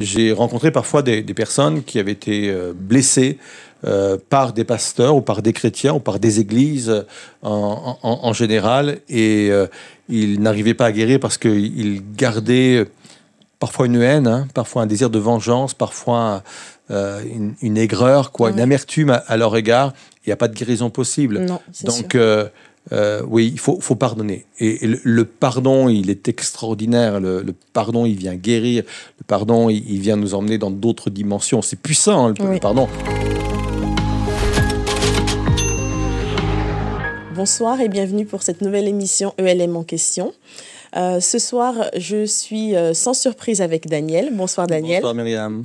J'ai rencontré parfois des, personnes qui avaient été euh, blessées euh, par des pasteurs ou par des chrétiens ou par des églises en, général et euh, ils n'arrivaient pas à guérir parce qu'ils gardaient parfois une haine, hein, parfois un désir de vengeance, parfois une, aigreur, quoi, une amertume à, leur égard. Il n'y a pas de guérison possible. Donc, euh, oui, il faut, pardonner. Et, le, pardon, il est extraordinaire. Le, pardon, il vient guérir. Le pardon, il, vient nous emmener dans d'autres dimensions. C'est puissant, hein, le, pardon. Bonsoir et bienvenue pour cette nouvelle émission ELM en question. Euh, ce soir, je suis euh, sans surprise avec Daniel. Bonsoir Daniel. Bonsoir Myriam.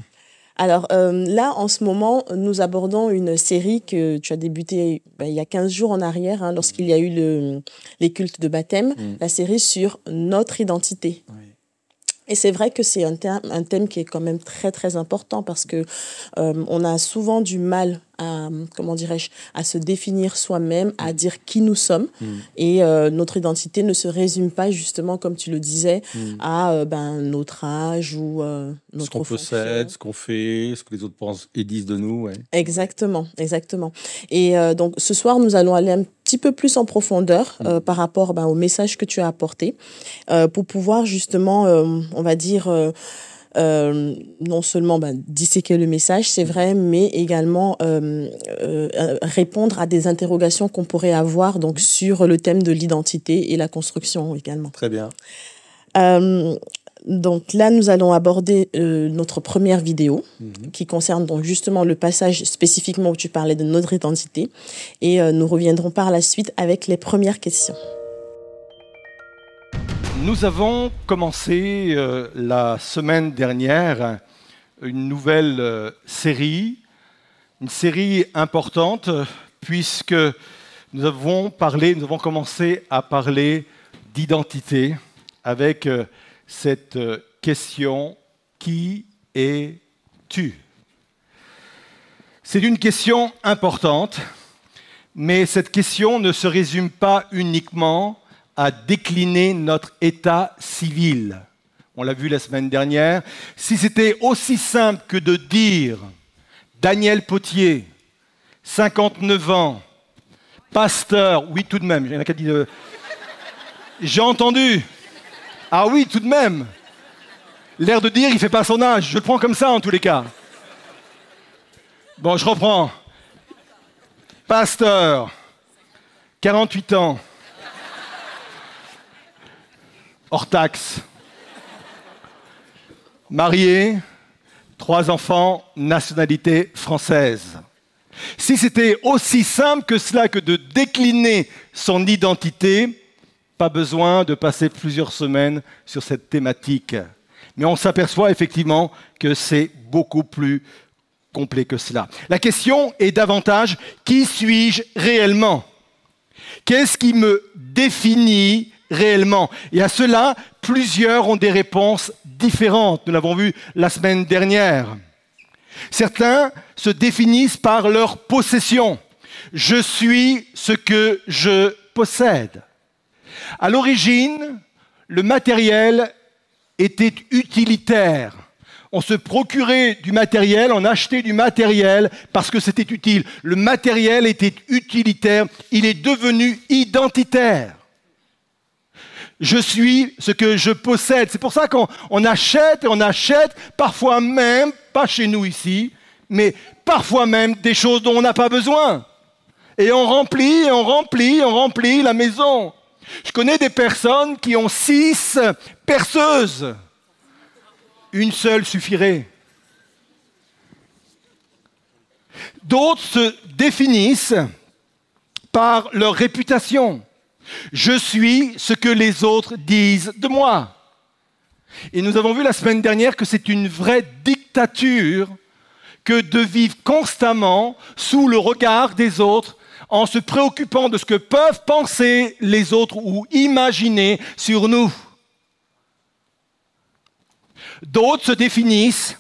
Alors euh, là, en ce moment, nous abordons une série que tu as débutée ben, il y a 15 jours en arrière, hein, lorsqu'il y a eu le, les cultes de baptême, mm. la série sur notre identité. Et c'est vrai que c'est un, un, thème qui est quand même très très important parce que euh, on a souvent du mal à, comment dirais-je, à se définir soi-même, à dire qui nous sommes. Mm. Et euh, notre identité ne se résume pas justement, comme tu le disais, mm. à euh, ben, notre âge ou notre Ce qu'on possède, ce qu'on fait, ce que les autres pensent et disent de nous. Ouais. Exactement, exactement. Et donc ce soir, nous allons aller un petit peu plus en profondeur mm. par rapport ben, au message que tu as apporté pour pouvoir justement, on va dire, euh, non seulement ben, disséquer le message, c'est vrai, mais également euh, euh, répondre à des interrogations qu'on pourrait avoir donc sur le thème de l'identité et la construction également. Très bien. donc là, nous allons aborder notre première vidéo mhm. qui concerne donc justement le passage spécifiquement où tu parlais de notre identité et nous reviendrons par la suite avec les premières questions. Nous avons commencé euh, la semaine dernière une nouvelle euh, série, une série importante puisque nous avons parlé, nous avons commencé à parler d'identité avec euh, cette question qui es-tu? C'est une question importante, mais cette question ne se résume pas uniquement à décliner notre état civil. On l'a vu la semaine dernière. Si c'était aussi simple que de dire Daniel Potier, 59 ans, pasteur, oui tout de même, euh, J'ai entendu. Ah oui, tout de même. L'air de dire, il fait pas son âge. Je le prends comme ça en tous les cas. Bon, je reprends. Pasteur, 48 ans, hors taxe, marié, trois enfants, nationalité française. Si c'était aussi simple que cela que de décliner son identité, pas besoin de passer plusieurs semaines sur cette thématique. Mais on s'aperçoit effectivement que c'est beaucoup plus complet que cela. La question est davantage, qui suis-je réellement? Qu'est-ce qui me définit réellement Et à cela, plusieurs ont des réponses différentes. Nous l'avons vu la semaine dernière. Certains se définissent par leur possession. Je suis ce que je possède. À l'origine, le matériel était utilitaire. On se procurait du matériel, on achetait du matériel parce que c'était utile. Le matériel était utilitaire, il est devenu identitaire. Je suis ce que je possède. C'est pour ça qu'on achète et on achète, parfois même, pas chez nous ici, mais parfois même des choses dont on n'a pas besoin. Et on remplit, et on remplit, on remplit la maison. Je connais des personnes qui ont six perceuses. Une seule suffirait. D'autres se définissent par leur réputation. Je suis ce que les autres disent de moi. Et nous avons vu la semaine dernière que c'est une vraie dictature que de vivre constamment sous le regard des autres en se préoccupant de ce que peuvent penser les autres ou imaginer sur nous. D'autres se définissent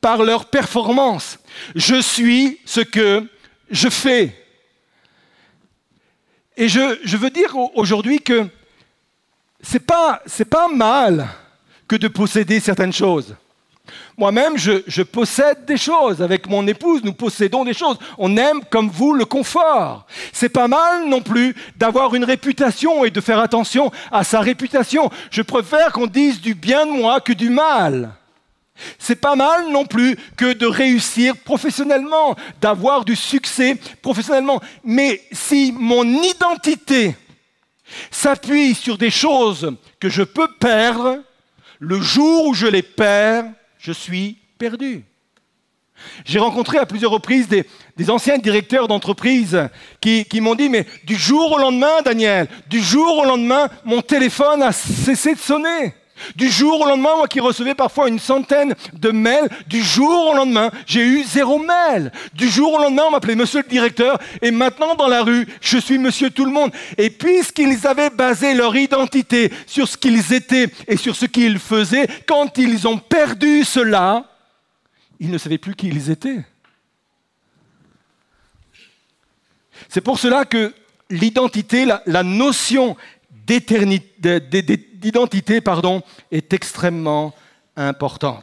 par leur performance. Je suis ce que je fais. Et je, veux dire aujourd'hui que c'est pas, pas mal que de posséder certaines choses. Moi-même, je, je, possède des choses. Avec mon épouse, nous possédons des choses. On aime, comme vous, le confort. C'est pas mal non plus d'avoir une réputation et de faire attention à sa réputation. Je préfère qu'on dise du bien de moi que du mal. C'est pas mal non plus que de réussir professionnellement, d'avoir du succès professionnellement. Mais si mon identité s'appuie sur des choses que je peux perdre, le jour où je les perds, je suis perdu. J'ai rencontré à plusieurs reprises des, anciens directeurs d'entreprise qui, m'ont dit, mais du jour au lendemain, Daniel, du jour au lendemain, mon téléphone a cessé de sonner. Du jour au lendemain, moi qui recevais parfois une centaine de mails, du jour au lendemain, j'ai eu zéro mail. Du jour au lendemain, on m'appelait monsieur le directeur, et maintenant dans la rue, je suis monsieur tout le monde. Et puisqu'ils avaient basé leur identité sur ce qu'ils étaient et sur ce qu'ils faisaient, quand ils ont perdu cela, ils ne savaient plus qui ils étaient. C'est pour cela que l'identité, la, la notion d'identité pardon, est extrêmement important.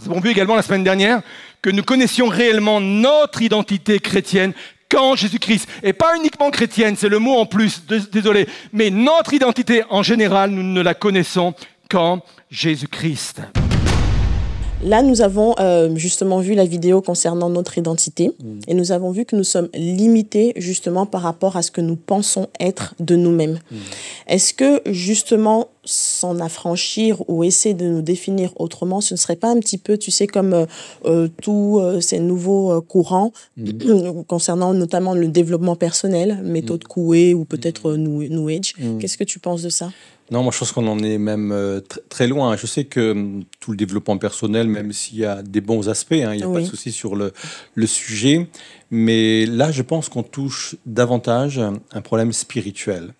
Nous avons vu également la semaine dernière que nous connaissions réellement notre identité chrétienne quand Jésus-Christ. Et pas uniquement chrétienne, c'est le mot en plus, désolé, mais notre identité en général, nous ne la connaissons qu'en Jésus-Christ. Là, nous avons euh, justement vu la vidéo concernant notre identité mm. et nous avons vu que nous sommes limités justement par rapport à ce que nous pensons être de nous-mêmes. Mm. Est-ce que justement s'en affranchir ou essayer de nous définir autrement, ce ne serait pas un petit peu, tu sais, comme euh, euh tous euh, ces nouveaux courants mm. concernant notamment le développement personnel, méthode Coué ou peut-être New, New Age. Qu'est-ce que tu penses de ça? Non, moi je pense qu'on en est même euh, très loin. Je sais que hum, tout le développement personnel, même s'il y a des bons aspects, hein, il n'y a pas de souci sur le, le, sujet, mais là je pense qu'on touche davantage un problème spirituel.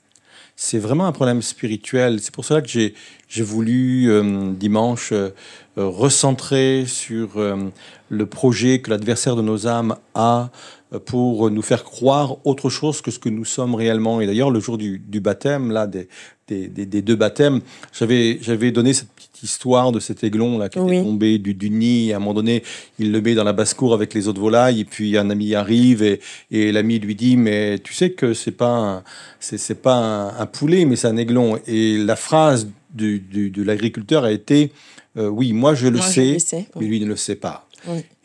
C'est vraiment un problème spirituel. C'est pour cela que j'ai voulu hum, dimanche euh, recentrer sur hum, le projet que l'adversaire de nos âmes a pour nous faire croire autre chose que ce que nous sommes réellement. Et d'ailleurs, le jour du, du baptême, là, des, des, des, deux baptêmes, j'avais, j'avais donné cette petite histoire de cet aiglon là qui était tombé du, du, nid. à un moment donné, il le met dans la basse-cour avec les autres volailles. Et puis un ami arrive et, et l'ami lui dit Mais tu sais que c'est pas c'est, pas un, poulet, mais c'est un aiglon. Et la phrase du, du, de l'agriculteur a été euh, Oui, moi je le sais, mais lui ne le sait pas.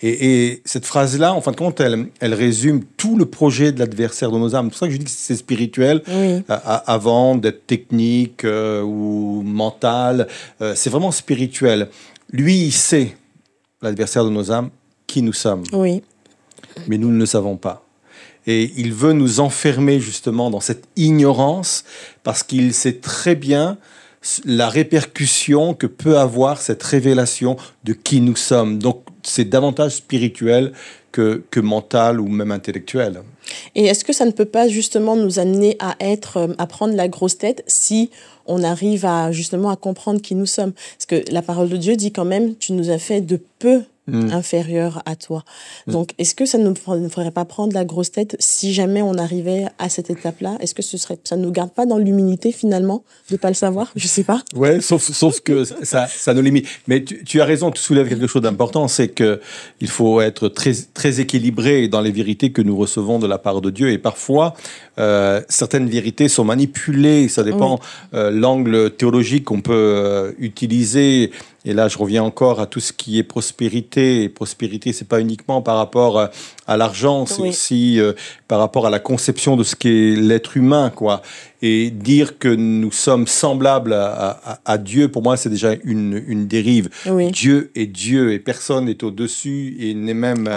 Et, cette phrase-là, en fin de compte, elle, elle, résume tout le projet de l'adversaire de nos âmes. C'est pour ça que je dis que c'est spirituel, avant d'être technique euh, ou mental. Euh, c'est vraiment spirituel. Lui, il sait, l'adversaire de nos âmes, qui nous sommes. Oui. Mais nous ne le savons pas. Et il veut nous enfermer justement dans cette ignorance parce qu'il sait très bien la répercussion que peut avoir cette révélation de qui nous sommes. Donc c'est davantage spirituel que, que mental ou même intellectuel. Et est-ce que ça ne peut pas justement nous amener à être, euh, à prendre la grosse tête si on arrive à justement à comprendre qui nous sommes? Parce que la parole de Dieu dit quand même, tu nous as fait de peu Mm. inférieur à toi. Mm. Donc, est-ce que ça ne nous ferait pas prendre la grosse tête si jamais on arrivait à cette étape-là? Est-ce que ce serait, ça ne nous garde pas dans l'humilité finalement de pas le savoir? Je sais pas. Ouais, sauf, sauf que ça, ça nous limite. Mais tu, tu as raison, tu soulèves quelque chose d'important, c'est que il faut être très, très équilibré dans les vérités que nous recevons de la part de Dieu. Et parfois, euh, certaines vérités sont manipulées. Ça dépend euh, l'angle théologique qu'on peut euh, utiliser et là, je reviens encore à tout ce qui est prospérité. Et prospérité, c'est pas uniquement par rapport euh, à l'argent, c'est aussi euh, par rapport à la conception de ce qu'est l'être humain, quoi et dire que nous sommes semblables à, Dieu, pour moi, c'est déjà une, une dérive. Dieu est Dieu et personne n'est au-dessus et n'est même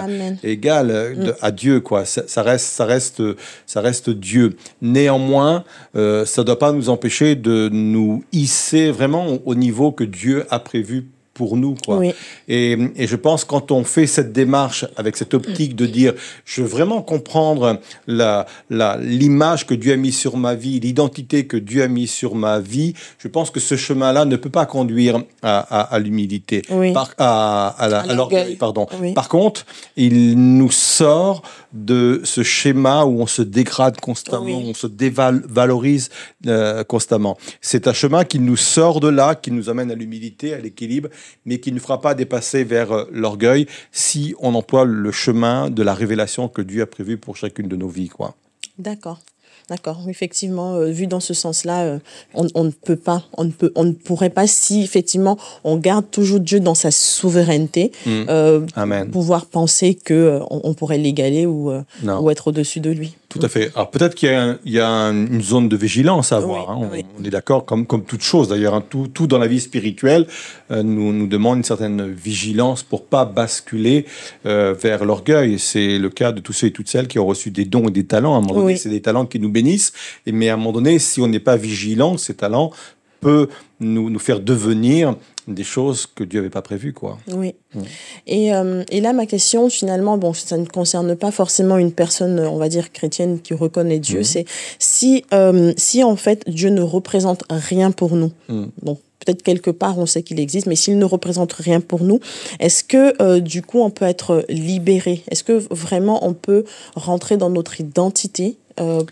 égal mm. à Dieu. Quoi. Ça, reste, ça, reste, ça reste Dieu. Néanmoins, euh, ça ne doit pas nous empêcher de nous hisser vraiment au niveau que Dieu a prévu pour nous. Quoi. Et, et, je pense quand on fait cette démarche avec cette optique de dire, je veux vraiment comprendre la, la, l'image que Dieu a mis sur ma vie, l'identité que Dieu a mis sur ma vie, je pense que ce chemin-là ne peut pas conduire à, à, à l'humilité, Par, à, à, l'orgueil. Pardon. Par contre, il nous sort de ce schéma où on se dégrade constamment, on se dévalorise euh, constamment. C'est un chemin qui nous sort de là, qui nous amène à l'humilité, à l'équilibre mais qui ne fera pas dépasser vers euh, l'orgueil si on emploie le chemin de la révélation que Dieu a prévu pour chacune de nos vies. Quoi. D'accord. D'accord, effectivement, euh, vu dans ce sens-là, euh, on, ne peut pas, on ne peut, on ne pourrait pas si effectivement on garde toujours Dieu dans sa souveraineté, Mm. euh, Amen. pouvoir penser que euh, on, on pourrait l'égaler ou être au-dessus de lui. Tout à fait. Alors peut-être qu'il y a, un- il y a un- une zone de vigilance à avoir. Oui, hein. On, oui. on est d'accord, comme, comme toute chose d'ailleurs. hein. Tout, tout dans la vie spirituelle euh, nous, nous demande une certaine vigilance pour pas basculer euh, vers l'orgueil. C'est le cas de tous ceux et toutes celles qui ont reçu des dons et des talents. À un moment donné, Oui. c'est des talents qui nous bénissent. Et, mais à un moment donné, si on n'est pas vigilant, ces talents peuvent nous, nous faire devenir des choses que Dieu n'avait pas prévues. Quoi. Oui. Et, euh, et là, ma question, finalement, bon, ça ne concerne pas forcément une personne, on va dire, chrétienne qui reconnaît Dieu. Mhm. C'est si, euh, si, en fait, Dieu ne représente rien pour nous. Donc, peut-être quelque part, on sait qu'il existe, mais s'il ne représente rien pour nous, est-ce que, euh, du coup, on peut être libéré? Est-ce que vraiment on peut rentrer dans notre identité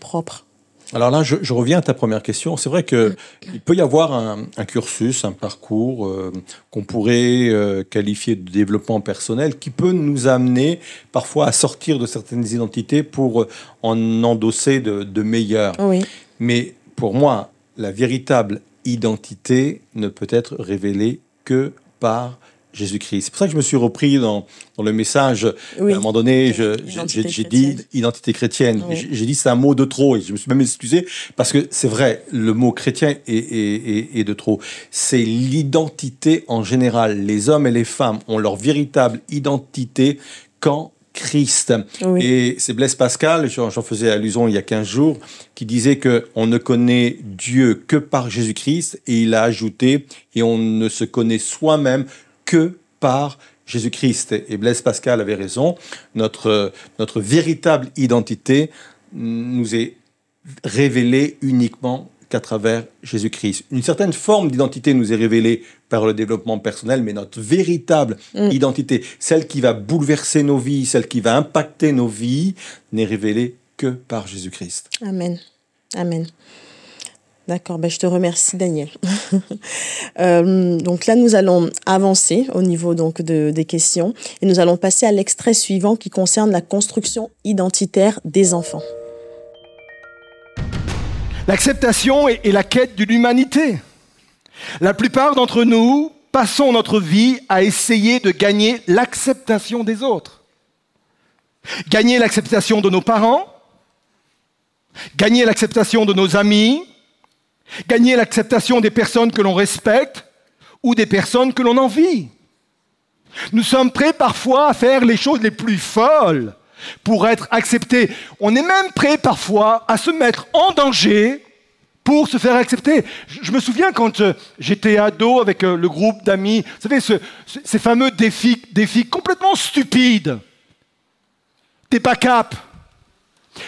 propre? Alors là, je, je reviens à ta première question. C'est vrai que il peut y avoir un, un cursus, un parcours euh, qu'on pourrait euh, qualifier de développement personnel, qui peut nous amener parfois à sortir de certaines identités pour euh, en endosser de, de meilleures. Oui. Mais pour moi, la véritable identité ne peut être révélée que par Jésus-Christ. C'est pour ça que je me suis repris dans, dans le message. Oui. À un moment donné, j'ai dit identité chrétienne. Oui. J'ai dit c'est un mot de trop et je me suis même excusé parce que c'est vrai, le mot chrétien est, est- est- est de trop. C'est l'identité en général. Les hommes et les femmes ont leur véritable identité quand Christ. Oui. Et c'est Blaise Pascal, j'en j'en faisais allusion il y a 15 jours, qui disait que on ne connaît Dieu que par Jésus-Christ et il a ajouté et on ne se connaît soi-même que par Jésus-Christ. Et Blaise Pascal avait raison. Notre, notre véritable identité nous est révélée uniquement qu'à travers Jésus-Christ. Une certaine forme d'identité nous est révélée par le développement personnel, mais notre véritable Mm. identité, celle qui va bouleverser nos vies, celle qui va impacter nos vies, n'est révélée que par Jésus-Christ. Amen. Amen. D'accord, ben je te remercie Daniel. Euh, donc là, nous allons avancer au niveau donc de, des questions et nous allons passer à l'extrait suivant qui concerne la construction identitaire des enfants. L'acceptation est, est la quête de l'humanité. La plupart d'entre nous passons notre vie à essayer de gagner l'acceptation des autres. Gagner l'acceptation de nos parents, gagner l'acceptation de nos amis, gagner l'acceptation des personnes que l'on respecte ou des personnes que l'on envie. Nous sommes prêts parfois à faire les choses les plus folles pour être acceptés. On est même prêt parfois à se mettre en danger pour se faire accepter. Je, me souviens quand euh, j'étais ado avec euh, le groupe d'amis, vous savez, ce- ce- ces fameux défis, défis complètement stupides. T'es pas cap.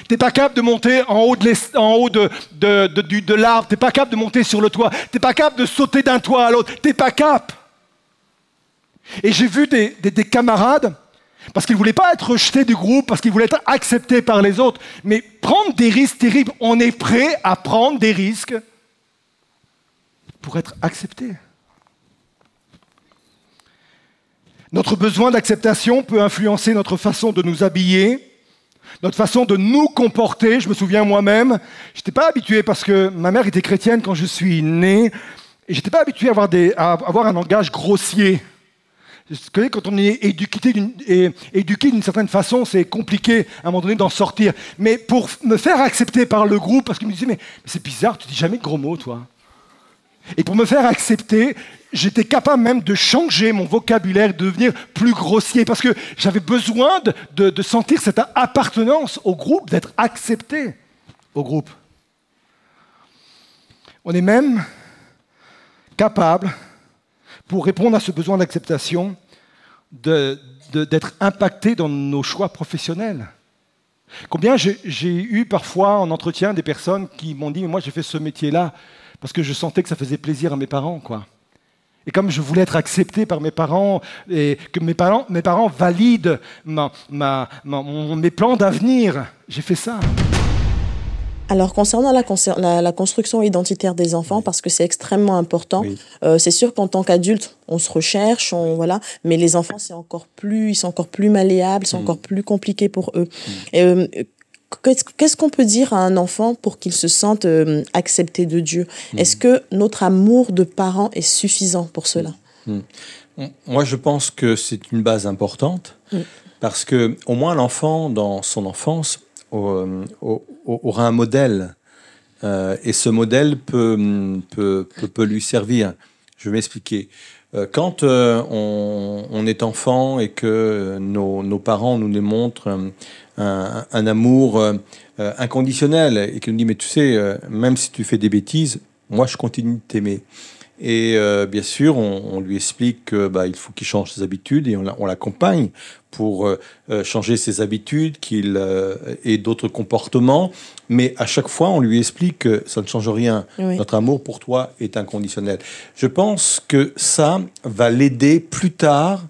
T'es pas capable de monter en haut de, en haut de, l'arbre. Pas capable de monter sur le toit. T'es pas capable de sauter d'un toit à l'autre. T'es pas cap. Et j'ai vu des camarades, parce qu'ils ne voulaient pas être rejetés du groupe, parce qu'ils voulaient être acceptés par les autres, mais prendre des risques terribles. On est prêt à prendre des risques pour être accepté. Notre besoin d'acceptation peut influencer notre façon de nous habiller, notre façon de nous comporter. Je me souviens moi-même, je n'étais pas habitué parce que ma mère était chrétienne quand je suis né, et je n'étais pas habitué à avoir, un langage grossier. Quand on est éduqué d'une, é- éduqué d'une certaine façon, c'est compliqué à un moment donné d'en sortir. Mais pour me faire accepter par le groupe, parce qu'ils me disaient, mais, mais c'est bizarre, tu dis jamais de gros mots, toi. Et pour me faire accepter, j'étais capable même de changer mon vocabulaire, de devenir plus grossier, parce que j'avais besoin de, sentir cette appartenance au groupe, d'être accepté au groupe. On est même capable, pour répondre à ce besoin d'acceptation, d'être impacté dans nos choix professionnels. Combien j'ai eu parfois en entretien des personnes qui m'ont dit, moi j'ai fait ce métier-là parce que je sentais que ça faisait plaisir à mes parents, quoi. Et comme je voulais être accepté par mes parents et que mes parents, mes parents valident ma- ma- ma- mon- mes plans d'avenir, j'ai fait ça. alors concernant la, la, construction identitaire des enfants, parce que c'est extrêmement important, euh, c'est sûr qu'en tant qu'adulte, on se recherche, on voilà, mais les enfants c'est encore plus, ils sont encore plus malléables, c'est mm. encore plus compliqué pour eux. Mm. Euh, qu'est-ce qu'on peut dire à un enfant pour qu'il se sente euh, accepté de Dieu? Mm. Est-ce que notre amour de parents est suffisant pour cela? Moi, je pense que c'est une base importante parce que au moins l'enfant, dans son enfance, euh, aura un modèle. Euh, et ce modèle peut, peut, peut, lui servir. Je vais m'expliquer. Euh, quand on, on, est enfant et que nos, nos parents nous démontrent un, un, amour inconditionnel et qu'ils nous disent, mais tu sais, même si tu fais des bêtises, moi je continue de t'aimer. Et bien sûr, on, on, lui explique qu'il bah, faut qu'il change ses habitudes et on l'accompagne pour euh, euh, changer ses habitudes, qu'il euh, ait d'autres comportements. Mais à chaque fois, on lui explique que ça ne change rien. Notre amour pour toi est inconditionnel. Je pense que ça va l'aider plus tard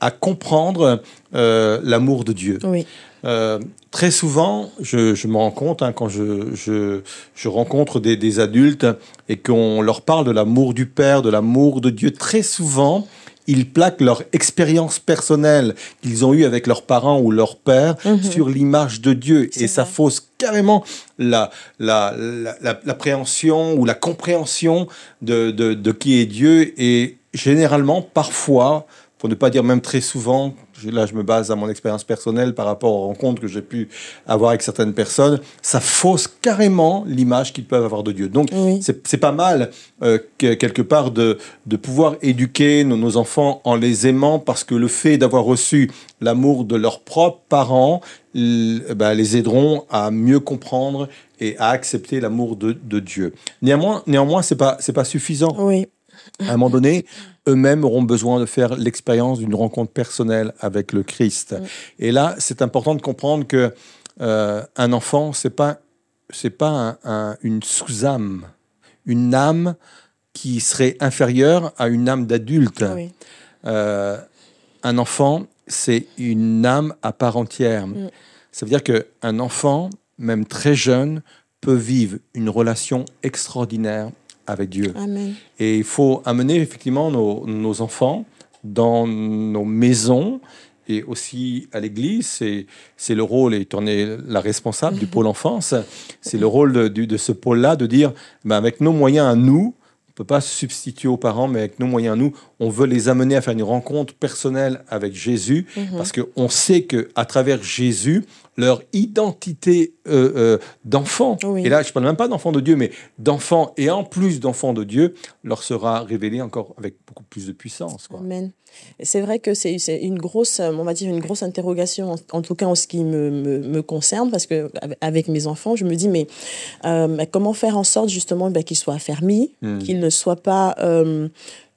à comprendre l'amour de Dieu. Très souvent, je, me rends compte hein, quand je, je, rencontre des, des adultes et qu'on leur parle de l'amour du Père, de l'amour de Dieu, très souvent, ils plaquent leur expérience personnelle qu'ils ont eue avec leurs parents ou leur père mhm. sur l'image de Dieu. Et ça fausse carrément l'appréhension la, ou la compréhension de, de qui est Dieu. Et généralement, parfois, pour ne pas dire même très souvent, là je me base à mon expérience personnelle par rapport aux rencontres que j'ai pu avoir avec certaines personnes, ça fausse carrément l'image qu'ils peuvent avoir de Dieu. Donc c'est pas mal euh, quelque part de, de pouvoir éduquer nos, enfants en les aimant parce que le fait d'avoir reçu l'amour de leurs propres parents bah, les aideront à mieux comprendre et à accepter l'amour de, de, Dieu. Néanmoins, néanmoins c'est pas c'est pas suffisant. Oui. À un moment donné, eux-mêmes auront besoin de faire l'expérience d'une rencontre personnelle avec le Christ. Mm. Et là, c'est important de comprendre que euh, un enfant, c'est pas c'est pas une sous-âme, une âme qui serait inférieure à une âme d'adulte. Euh, un enfant, c'est une âme à part entière. Mm. Ça veut dire qu'un enfant, même très jeune, peut vivre une relation extraordinaire avec Dieu. Et il faut amener effectivement nos, enfants dans nos maisons et aussi à l'église. C'est le rôle, et est la responsable du pôle enfance, c'est le rôle de, de, ce pôle-là de dire, ben avec nos moyens à nous, on ne peut pas se substituer aux parents, mais avec nos moyens à nous, on veut les amener à faire une rencontre personnelle avec Jésus, mhm. parce qu'on sait qu'à travers Jésus, leur identité euh, euh, d'enfant, et là je ne parle même pas d'enfant de Dieu, mais d'enfant et en plus d'enfant de Dieu, leur sera révélé encore avec beaucoup plus de puissance. Amen. C'est vrai que c'est une grosse, on va dire une grosse interrogation, en, tout cas en ce qui me, me, concerne, parce que avec mes enfants, je me dis mais euh, comment faire en sorte justement ben, qu'ils soient affermis, hmm. qu'ils ne soient pas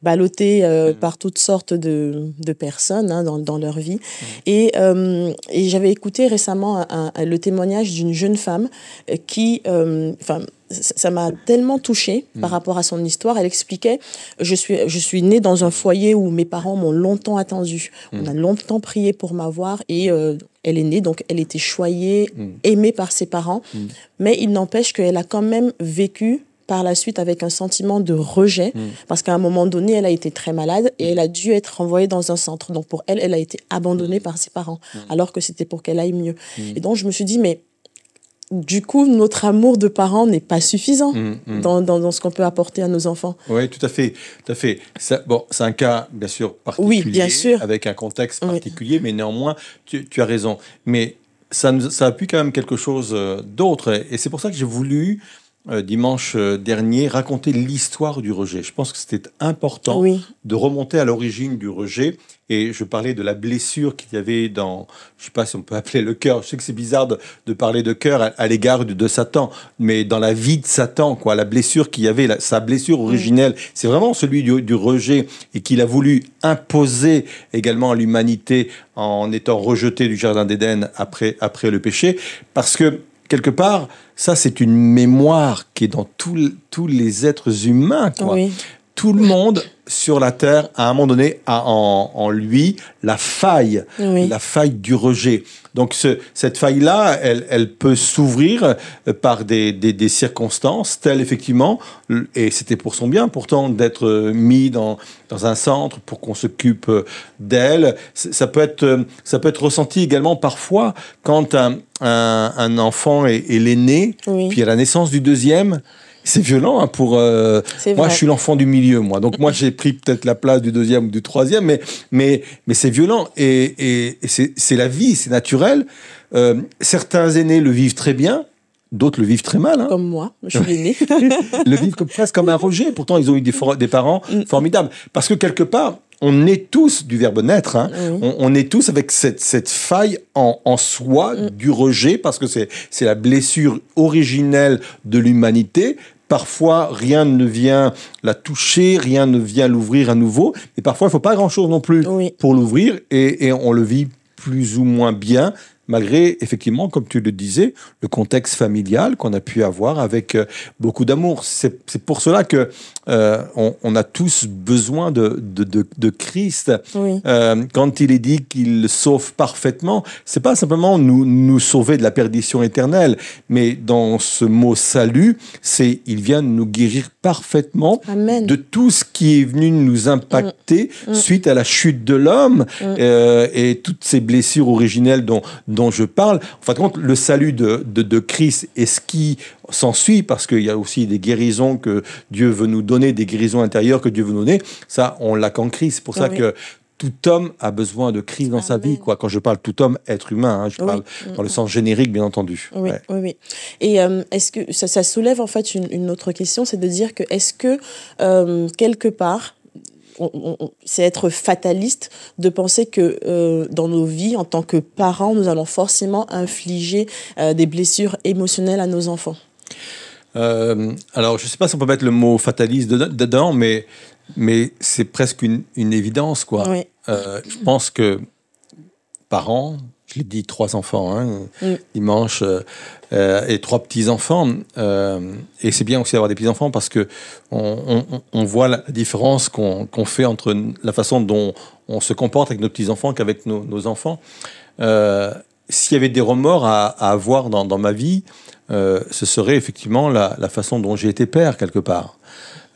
ballottés euh, mm. par toutes sortes de, de personnes hein, dans, dans, leur vie. Mm. Et, euh, et j'avais écouté récemment le témoignage d'une jeune femme euh, qui, enfin, ça m'a tellement touchée par mm. rapport à son histoire. Elle expliquait je suis, je suis née dans un foyer où mes parents m'ont longtemps attendu. On a longtemps prié pour m'avoir et elle est née, donc elle était choyée, aimée par ses parents. Mais il n'empêche qu'elle a quand même vécu par la suite avec un sentiment de rejet, mm. parce qu'à un moment donné, elle a été très malade et elle a dû être renvoyée dans un centre. Donc pour elle, elle a été abandonnée par ses parents, mm. alors que c'était pour qu'elle aille mieux. Mm. Et donc je me suis dit, mais du coup, notre amour de parents n'est pas suffisant dans, dans, ce qu'on peut apporter à nos enfants. Oui, tout à fait. Tout à fait. bon, c'est un cas, bien sûr, particulier, oui, bien sûr. avec un contexte particulier, mais néanmoins, tu, tu, as raison. Mais ça, ça appuie quand même quelque chose euh, d'autre. Et c'est pour ça que j'ai voulu dimanche euh, dernier raconter l'histoire du rejet. Je pense que c'était important de remonter à l'origine du rejet. Et je parlais de la blessure qu'il y avait dans, je sais pas si on peut appeler le cœur. Je sais que c'est bizarre de, parler de cœur à, l'égard de, Satan, mais dans la vie de Satan, quoi, la blessure qu'il y avait, sa blessure originelle, c'est vraiment celui du, du rejet et qu'il a voulu imposer également à l'humanité en étant rejeté du jardin d'Éden après après le péché, parce que quelque part, ça, c'est une mémoire qui est dans tous les êtres humains. Tout le monde sur la terre, à un moment donné, a en, en lui la faille, Oui. la faille du rejet. Donc ce- cette faille-là, elle, elle peut s'ouvrir euh, par des, des, des circonstances telles effectivement, et c'était pour son bien pourtant d'être euh, mis dans, dans un centre pour qu'on s'occupe euh, d'elle. Ça peut être ça peut être ressenti également parfois quand un, un, un enfant est, est l'aîné, Oui. puis à la naissance du deuxième. C'est violent hein, pour. euh, moi, je suis l'enfant du milieu, moi. Donc moi, j'ai pris peut-être la place du deuxième ou du troisième, mais mais mais c'est violent et, et, et c'est la vie, c'est naturel. Euh, certains aînés le vivent très bien, d'autres le vivent très mal. Hein. Comme moi, je suis l'aînée. le vivent comme, presque comme un rejet. Pourtant, ils ont eu des, parents Mm. formidables. Parce que quelque part, on est tous du verbe naître. hein. Oui. On, on est tous avec cette, cette faille en, en soi Mm. du rejet, parce que c'est c'est la blessure originelle de l'humanité. Parfois, rien ne vient la toucher, rien ne vient l'ouvrir à nouveau. Et parfois, il faut pas grand-chose non plus Oui. pour l'ouvrir. Et, et on le vit plus ou moins bien, malgré, effectivement, comme tu le disais, le contexte familial qu'on a pu avoir avec euh, beaucoup d'amour. C'est c'est pour cela que euh, on, on a tous besoin de, de, de, de Christ. Oui. Euh, quand il est dit qu'il sauve parfaitement, c'est pas simplement nous, nous sauver de la perdition éternelle, mais dans ce mot salut, c'est il vient nous guérir parfaitement Amen. de tout ce qui est venu nous impacter suite à la chute de l'homme euh, et toutes ces blessures originelles dont, dont je parle. En fin de compte, le salut de, de, de Christ est ce qui s'ensuit parce qu'il y a aussi des guérisons que Dieu veut nous donner, des guérisons intérieures que Dieu veut nous donner. Ça, on l'a qu'en Christ. C'est pour ça Oui. que tout homme a besoin de Christ dans sa vie. Quoi. Quand je parle tout homme, être humain, hein, je Oui. parle dans le sens générique, bien entendu. Oui, Ouais. oui, oui. Et euh, est-ce que ça, ça soulève en fait une, une autre question, c'est de dire que est-ce que euh, quelque part c'est être fataliste de penser que euh, dans nos vies, en tant que parents, nous allons forcément infliger euh, des blessures émotionnelles à nos enfants. Euh, alors, je ne sais pas si on peut mettre le mot fataliste dedans, mais, mais c'est presque une, une évidence, quoi. Oui. Je pense que parents, je l'ai dit, trois enfants, hein, Mm. dimanche, euh, euh, et trois petits-enfants. euh, et c'est bien aussi d'avoir des petits-enfants parce que on, on- on voit la différence qu'on fait entre la façon dont on se comporte avec nos petits-enfants qu'avec nos, nos enfants. Euh, S'il y avait des remords à, à avoir dans, dans ma vie, ce serait effectivement la, la façon dont j'ai été père, quelque part.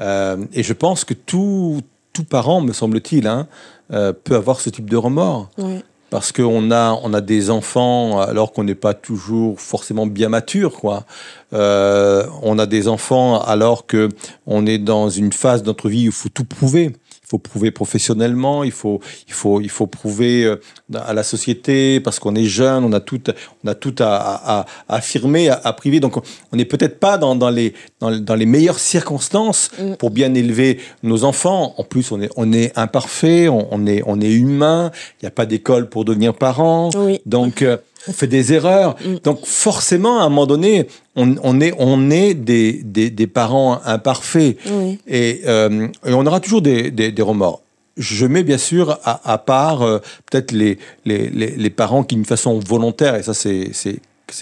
Et je pense que tout, tout parent, me semble-t-il, hein, peut avoir ce type de remords. Oui. Parce qu'on a, on a des enfants alors qu'on n'est pas toujours forcément bien mature, quoi. Euh, on a des enfants alors que on est dans une phase de notre vie où il faut tout prouver. Il faut prouver professionnellement, il faut, il faut, il faut prouver euh, à la société parce qu'on est jeune, on a tout, on a tout à, à- à affirmer, à, à priver. Donc, on n'est peut-être pas dans, dans les, dans, dans les meilleures circonstances Mm. pour bien élever nos enfants. En plus, on est, on est imparfait, on, on est, on est humain. Il n'y a pas d'école pour devenir parent. Oui. Donc, euh, on fait des erreurs. Mm. Donc, forcément, à un moment donné, on, on est, on est des, des, des parents imparfaits. Oui. Et, euh, et on aura toujours des, remords. Je mets bien sûr à, à part euh, peut-être les, les, les, les parents qui, d'une façon volontaire, et ça c'est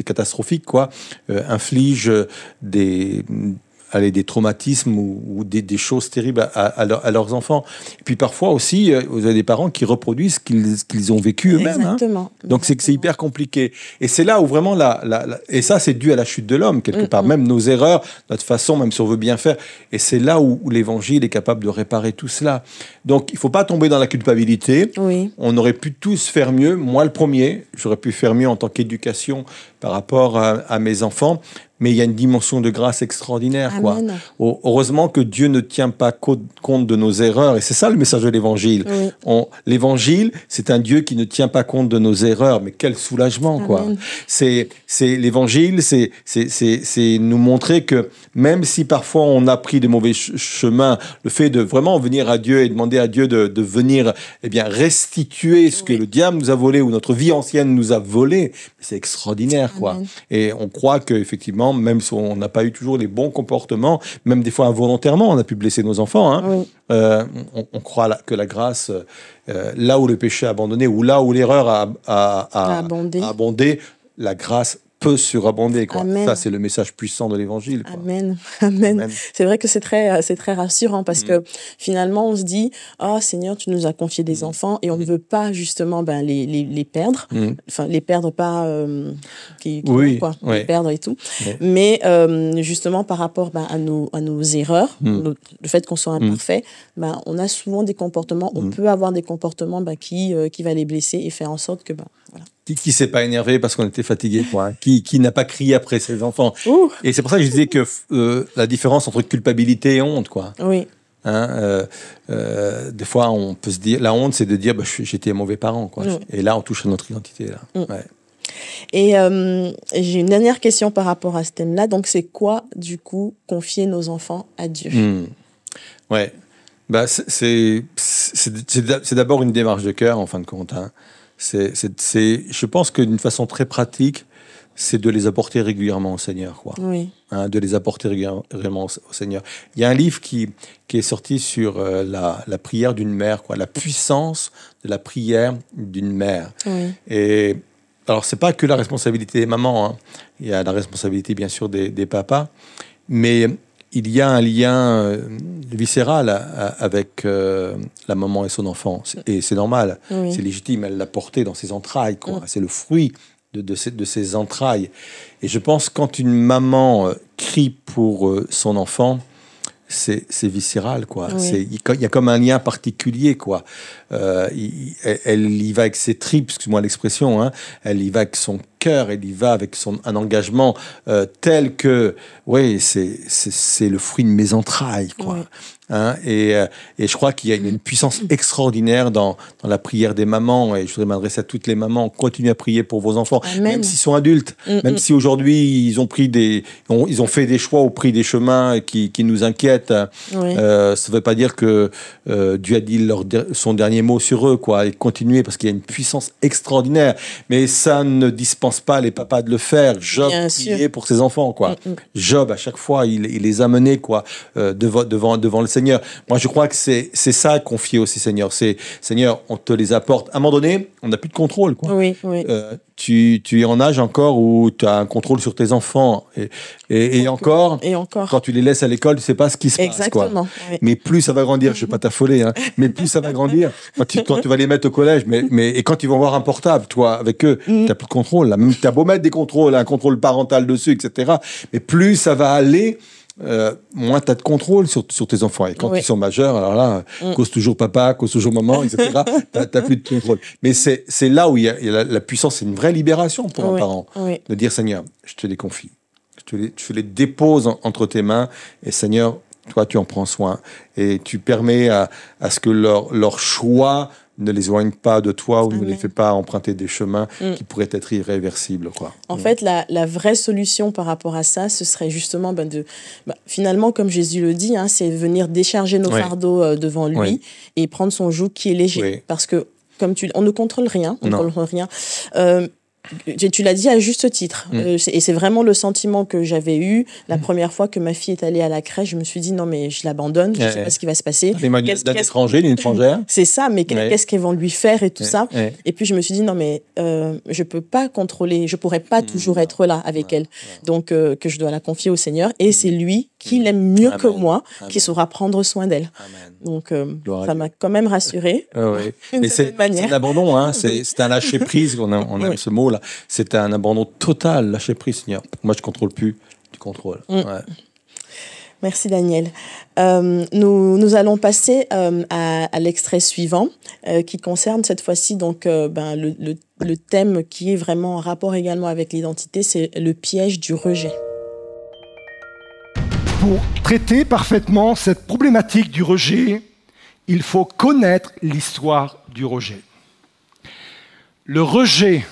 catastrophique, quoi, euh, infligent des, allez, des traumatismes ou, ou des, des choses terribles à, à leur- à leurs enfants. Et puis parfois aussi, euh, vous avez des parents qui reproduisent ce qu'ils ont vécu eux-mêmes. hein. Donc c'est que c'est hyper compliqué. Et c'est là où vraiment la, la, la- et ça c'est dû à la chute de l'homme quelque Mm, part, même nos erreurs, notre façon, même si on veut bien faire. Et c'est là où, où l'Évangile est capable de réparer tout cela. Donc il faut pas tomber dans la culpabilité. Oui. On aurait pu tous faire mieux. Moi le premier, j'aurais pu faire mieux en tant qu'éducation par rapport à, à mes enfants. Mais il y a une dimension de grâce extraordinaire, quoi. Amen. Heureusement que Dieu ne tient pas co- compte de nos erreurs. Et c'est ça le message de l'Évangile. Oui. L'évangile, c'est un Dieu qui ne tient pas compte de nos erreurs, mais quel soulagement, quoi. Amen. C'est, c'est l'évangile, c'est, nous montrer que même si parfois on a pris des mauvais ch- chemins, le fait de vraiment venir à Dieu et demander à Dieu de, de venir, eh bien, restituer ce que le diable nous a volé ou notre vie ancienne nous a volé, c'est extraordinaire, quoi. Amen. Et on croit que effectivement, même si on n'a pas eu toujours les bons comportements, même des fois involontairement, on a pu blesser nos enfants. Hein, Oui. euh, on, on croit que la grâce, euh, là où le péché a abandonné, ou là où l'erreur a, a abondé, la grâce peut surabonder. Quoi. Amen. Ça, c'est le message puissant de l'évangile. Amen. Amen. Amen. C'est vrai que c'est très, c'est très rassurant parce Mm. que finalement, on se dit, oh Seigneur, tu nous as confié des enfants et on ne veut pas justement ben, les, les, les perdre. Mm. Enfin, les perdre pas, euh, qui, qui- Oui, quoi, ouais. les perdre et tout. Ouais. Mais euh, justement, par rapport ben, à, nos, à nos erreurs, Mm. nos- le fait qu'on soit imparfait, ben, on a souvent des comportements, on Mm. peut avoir des comportements ben, qui, euh, qui va les blesser et faire en sorte que, ben, voilà. Qui, qui s'est pas énervé parce qu'on était fatigué quoi. Qui, qui n'a pas crié après ses enfants. Ouh, Et c'est pour ça que je disais que euh, la différence entre culpabilité et honte, quoi. oui, Hein, euh, euh, des fois, on peut se dire, la honte, c'est de dire, bah, j'étais un mauvais parent, quoi. Et là, on touche à notre identité, là. Mm. Ouais. Et euh, j'ai une dernière question par rapport à ce thème-là. Donc, c'est quoi, du coup, confier nos enfants à Dieu? Hmm. Ouais. Bah, c'est d'abord une démarche de cœur, en fin de compte. hein. C'est c'est- c'est- je pense que d'une façon très pratique, c'est de les apporter régulièrement au Seigneur, quoi. Oui, hein, de les apporter régulièrement au, au Seigneur. Il y a un livre qui, qui est sorti sur euh, la, la prière d'une mère, quoi, la puissance de la prière d'une mère. oui, Et alors, c'est pas que la responsabilité des mamans, hein. il y a la responsabilité bien sûr des, des papas, mais il y a un lien euh, viscéral à- avec euh, la maman et son enfant, et c'est normal, oui. c'est légitime, elle l'a porté dans ses entrailles, quoi. Mm. c'est le fruit de, de, ses, de ses entrailles. Et je pense quand une maman euh, crie pour euh, son enfant, c'est c'est viscéral, quoi. Oui. C'est- Il il y a comme un lien particulier, quoi. Euh, il- elle, elle y va avec ses tripes, excuse-moi l'expression, hein. elle y va avec son cœur, elle y va avec son, un engagement euh, tel que, oui, c'est le fruit de mes entrailles, quoi. Hein, et, euh, et je crois qu'il y a une puissance extraordinaire dans, dans la prière des mamans. Et je voudrais m'adresser à toutes les mamans. Continuez à prier pour vos enfants, Amen. même s'ils sont adultes, Mm, même mm. si aujourd'hui ils ont pris des, ont- ils ont fait des choix au prix des chemins qui, qui nous inquiètent. oui. Euh, ça ne veut pas dire que euh, Dieu a dit leur son dernier mot sur eux, quoi. Et continuer parce qu'il y a une puissance extraordinaire. Mais ça ne dispense pas les papas de le faire. Job Bien priait sûr. pour ses enfants, quoi. Mm, mm. Job, à chaque fois, il, il les a menés quoi, euh, devant, devant, devant le Seigneur. Moi, je crois que c'est c'est ça confier aussi, Seigneur. C'est Seigneur, on te les apporte. À un moment donné, on n'a plus de contrôle. Quoi. Oui, oui. Euh, tu, tu es en âge encore où tu as un contrôle sur tes enfants. Et, et, et encore, Et encore. quand tu les laisses à l'école, tu sais pas ce qui se passe. Quoi. Exactement. oui. Mais plus ça va grandir, je vais pas t'affoler, hein, mais plus ça va grandir. Quand tu, quand tu vas les mettre au collège, mais, mais et quand ils vont avoir un portable, toi, avec eux, Mm. t'as plus de contrôle. Même t'as beau mettre des contrôles, un contrôle parental dessus, etc. Mais plus ça va aller, euh, moins tu as de contrôle sur, sur tes enfants. Et quand Oui. ils sont majeurs, alors là, Mm. cause toujours papa, cause toujours maman, etc. t'as t'as plus de contrôle. Mais c'est c'est là où il y a, y a la, la puissance, c'est une vraie libération pour un parent oui. de dire Seigneur, je te les confie, je te les, je les dépose en- entre tes mains et Seigneur, toi tu en prends soin et tu permets à, à ce que leur, leur choix ne les éloigne pas de toi ou ne les fait pas emprunter des chemins Mm. qui pourraient être irréversibles. Quoi. En fait, la, la vraie solution par rapport à ça, ce serait justement ben, de. ben, finalement, comme Jésus le dit, hein, c'est venir décharger nos fardeaux euh, devant lui et prendre son joug qui est léger. Oui. Parce que, comme tu, on ne contrôle rien. On ne contrôle rien. Euh, tu tu l'as dit à juste titre. Mm. Euh, et c'est vraiment le sentiment que j'avais eu la première fois que ma fille est allée à la crèche. Je me suis dit, non, mais je l'abandonne, je ne Ouais, sais ouais. pas ce qui va se passer. D'un étranger, d'une étrangère. C'est ça, mais Ouais. qu'est-ce qu'ils vont lui faire et tout Ouais, ça. ouais. Et puis je me suis dit non mais euh, je peux pas contrôler, je pourrais pas toujours être là avec elle, donc euh, que je dois la confier au Seigneur et c'est lui qui l'aime mieux que moi, Amen. qui saura prendre soin d'elle. Donc euh, ça m'a quand même rassurée. Ah oui. Mais c'est un abandon, hein. c'est un lâcher prise. On, a, on aime Oui. ce mot-là. C'est un abandon total, lâcher prise, Seigneur. Moi, je contrôle plus, tu contrôles. Mm. Ouais. Merci Daniel. Euh, nous, nous allons passer euh, à, à l'extrait suivant euh, qui concerne cette fois-ci donc euh, ben, le, le, le thème qui est vraiment en rapport également avec l'identité, c'est le piège du rejet. Pour traiter parfaitement cette problématique du rejet, il faut connaître l'histoire du rejet. Le rejet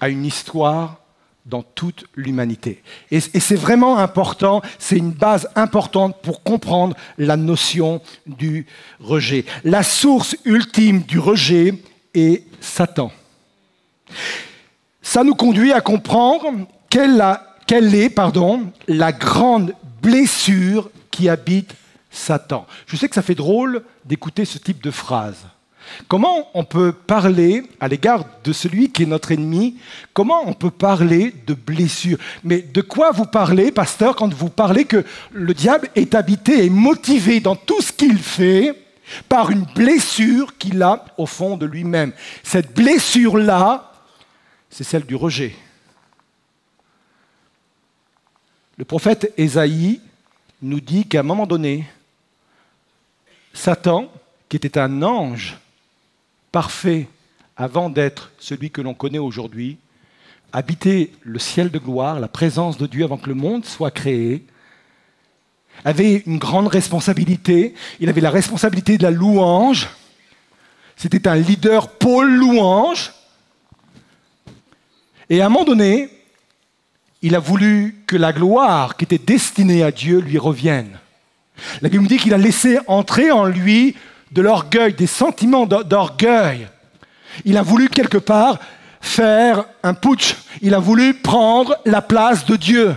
a une histoire dans toute l'humanité. Et, c'est vraiment important, c'est une base importante pour comprendre la notion du rejet. La source ultime du rejet est Satan. Ça nous conduit à comprendre quelle, quelle est pardon, la grande blessure qui habite Satan. Je sais que ça fait drôle d'écouter ce type de phrase. Comment on peut parler à l'égard de celui qui est notre ennemi? Comment on peut parler de blessure? Mais de quoi vous parlez, pasteur, quand vous parlez que le diable est habité et motivé dans tout ce qu'il fait par une blessure qu'il a au fond de lui-même? Cette blessure-là, c'est celle du rejet. Le prophète Ésaïe nous dit qu'à un moment donné, Satan, qui était un ange parfait avant d'être celui que l'on connaît aujourd'hui, habitait le ciel de gloire, la présence de Dieu avant que le monde soit créé, avait une grande responsabilité. Il avait la responsabilité de la louange. C'était un leader pôle louange. Et à un moment donné, il a voulu que la gloire qui était destinée à Dieu lui revienne. La Bible dit qu'il a laissé entrer en lui de l'orgueil, des sentiments d'orgueil. Il a voulu quelque part faire un putsch. Il a voulu prendre la place de Dieu.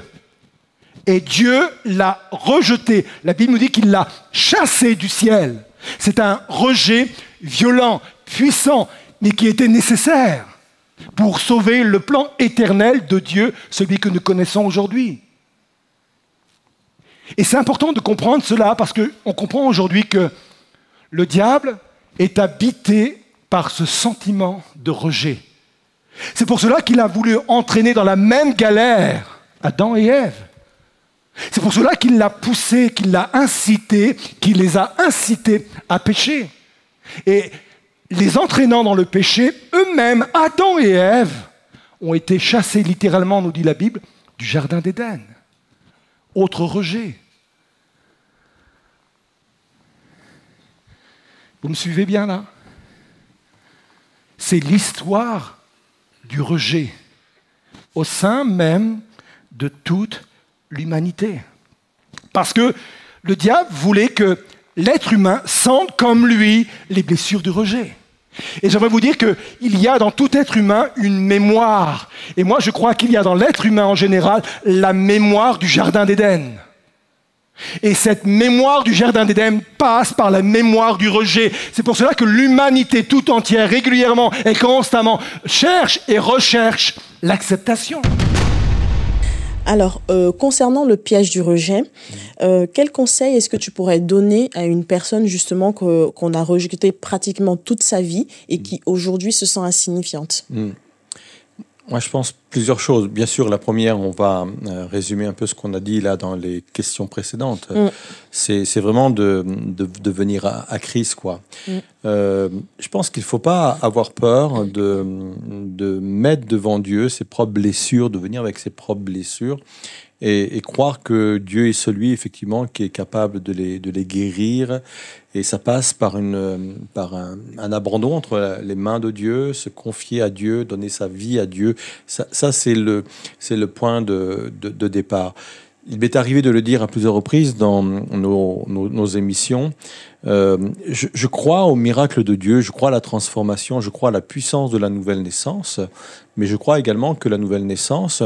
Et Dieu l'a rejeté. La Bible nous dit qu'il l'a chassé du ciel. C'est un rejet violent, puissant, mais qui était nécessaire pour sauver le plan éternel de Dieu, celui que nous connaissons aujourd'hui. Et c'est important de comprendre cela parce qu'on comprend aujourd'hui que le diable est habité par ce sentiment de rejet. C'est pour cela qu'il a voulu entraîner dans la même galère Adam et Ève. C'est pour cela qu'il l'a poussé, qu'il l'a incité, qu'il les a incités à pécher. Et les entraînant dans le péché, eux-mêmes, Adam et Ève, ont été chassés littéralement, nous dit la Bible, du Jardin d'Éden. Autre rejet. Vous me suivez bien là? C'est l'histoire du rejet au sein même de toute l'humanité. Parce que le diable voulait que l'être humain sente comme lui les blessures du rejet. Et j'aimerais vous dire qu'il y a dans tout être humain une mémoire. Et moi, je crois qu'il y a dans l'être humain en général la mémoire du Jardin d'Éden. Et cette mémoire du Jardin d'Éden passe par la mémoire du rejet. C'est pour cela que l'humanité tout entière, régulièrement et constamment, cherche et recherche l'acceptation. Alors, euh, concernant le piège du rejet, euh, quel conseil est-ce que tu pourrais donner à une personne justement qu'on a rejeté pratiquement toute sa vie et qui aujourd'hui se sent insignifiante? Hmm. Moi, je pense plusieurs choses. Bien sûr, la première, on va euh, résumer un peu ce qu'on a dit là dans les questions précédentes. Mm. C'est vraiment de, de, venir à, à, crise, quoi. Mm. Euh, je pense qu'il ne faut pas avoir peur de, de mettre devant Dieu ses propres blessures, de venir avec ses propres blessures et, croire que Dieu est celui, effectivement, qui est capable de les, de les guérir. Et ça passe par, une, par un, abandon entre les mains de Dieu, se confier à Dieu, donner sa vie à Dieu. Ça, ça c'est le, le point de, de, départ. Il m'est arrivé de le dire à plusieurs reprises dans nos, nos, émissions. Euh, je, je, crois au miracle de Dieu, je crois à la transformation, je crois à la puissance de la nouvelle naissance, mais je crois également que la nouvelle naissance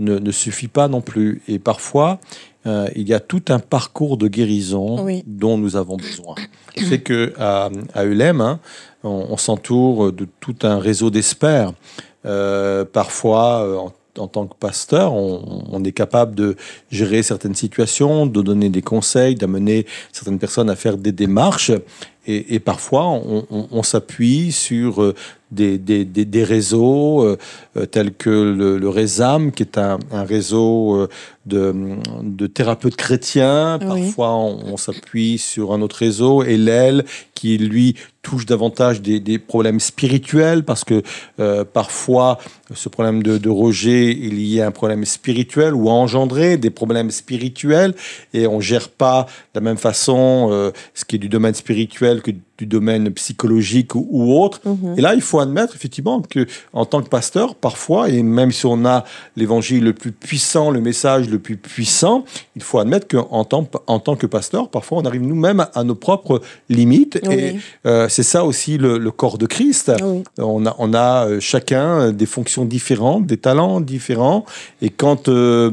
ne, suffit pas non plus. Et parfois, euh, il y a tout un parcours de guérison dont nous avons besoin. C'est que à, à ULM, hein, on, s'entoure de tout un réseau d'experts. Euh, parfois, euh, en en tant que pasteur, on, est capable de gérer certaines situations, de donner des conseils, d'amener certaines personnes à faire des démarches. Et, parfois, on, s'appuie sur euh, des, des, réseaux tels que le, le, RESAM, qui est un, réseau euh, de, de, thérapeutes chrétiens. Parfois, on, s'appuie sur un autre réseau, et l'aile, qui lui touche davantage des, des problèmes spirituels, parce que parfois, ce problème de, de, rejet il y a un problème spirituel ou a engendré des problèmes spirituels, et on gère pas de la même façon ce qui est du domaine spirituel que du domaine psychologique ou, autre. Mhm. Et là, il faut admettre effectivement que en tant que pasteur, parfois, et même si on a l'évangile le plus puissant, le message le plus puissant, il faut admettre qu'en tant, en tant que pasteur, parfois, on arrive nous-mêmes à nos propres limites. Et euh, c'est ça aussi le, le, corps de Christ. Oui. On a, on a euh, chacun des fonctions différentes, des talents différents. Et quand euh,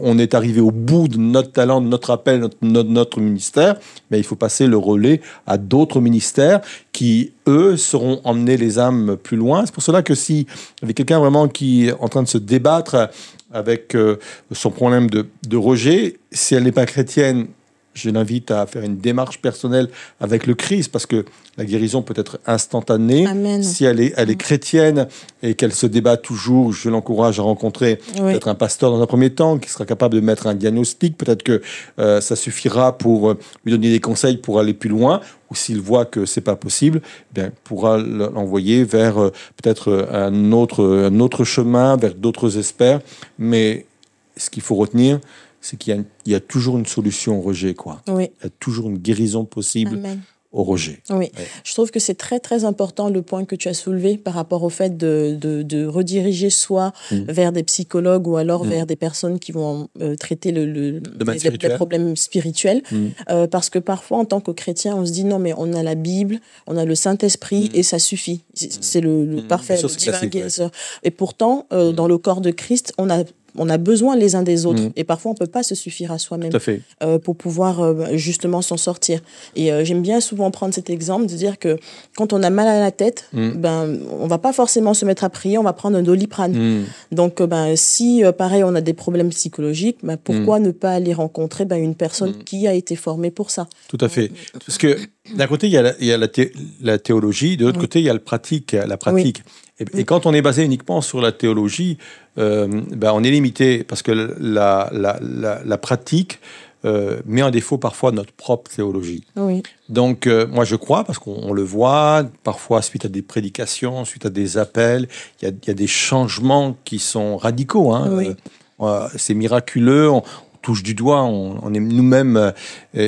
on est arrivé au bout de notre talent, de notre appel, notre, notre, notre ministère, ben, il faut passer le relais à d'autres ministères qui, eux, seront emmenés les âmes plus loin. C'est pour cela que si avec quelqu'un vraiment qui est en train de se débattre avec euh, son problème de, de rejet, si elle n'est pas chrétienne, je l'invite à faire une démarche personnelle avec le Christ parce que la guérison peut être instantanée. Amen. Si elle est, elle est chrétienne et qu'elle se débat toujours, je l'encourage à rencontrer Oui. peut-être un pasteur dans un premier temps qui sera capable de mettre un diagnostic. Peut-être que euh, ça suffira pour euh, lui donner des conseils pour aller plus loin. Ou s'il voit que c'est pas possible, eh bien, pourra l'envoyer vers euh, peut-être un autre, un autre chemin, vers d'autres experts. Mais ce qu'il faut retenir, c'est qu'il y, a y toujours une solution au rejet, quoi. Oui. Il y a toujours une guérison possible Amen. au rejet. Oui, Ouais. je trouve que c'est très très important le point que tu as soulevé par rapport au fait de, de, de rediriger soit Mm. vers des psychologues ou alors Mm. vers des personnes qui vont euh, traiter le, le- les, les spirituel. problèmes spirituels. Mm. Euh, parce que parfois, en tant que chrétien, on se dit non, mais on a la Bible, on a le Saint-Esprit et ça suffit. C'est le, le parfait, le divin classique, ouais. guérisseur. Et pourtant, euh, dans le corps de Christ, on a on a besoin les uns des autres Mm. et parfois on peut pas se suffire à soi-même euh, pour pouvoir euh, justement s'en sortir. Et euh, j'aime bien souvent prendre cet exemple de dire que quand on a mal à la tête, Mm. ben on va pas forcément se mettre à prier, on va prendre un doliprane. Mm. Donc ben si euh, pareil on a des problèmes psychologiques, ben pourquoi ne pas aller rencontrer ben, une personne qui a été formée pour ça? Tout à fait. Parce que d'un côté, il y a la, il y a la, thé- la théologie, de l'autre Oui. côté, il y a le pratique, la pratique. Et, et quand on est basé uniquement sur la théologie, euh, ben, on est limité parce que la, la, pratique euh, met en défaut parfois notre propre théologie. Oui. Donc, euh, moi, je crois, parce qu'on on le voit, parfois, suite à des prédications, suite à des appels, il y a, il y a des changements qui sont radicaux. Hein. Oui. C'est miraculeux, on touche du doigt, on, on est nous-mêmes euh,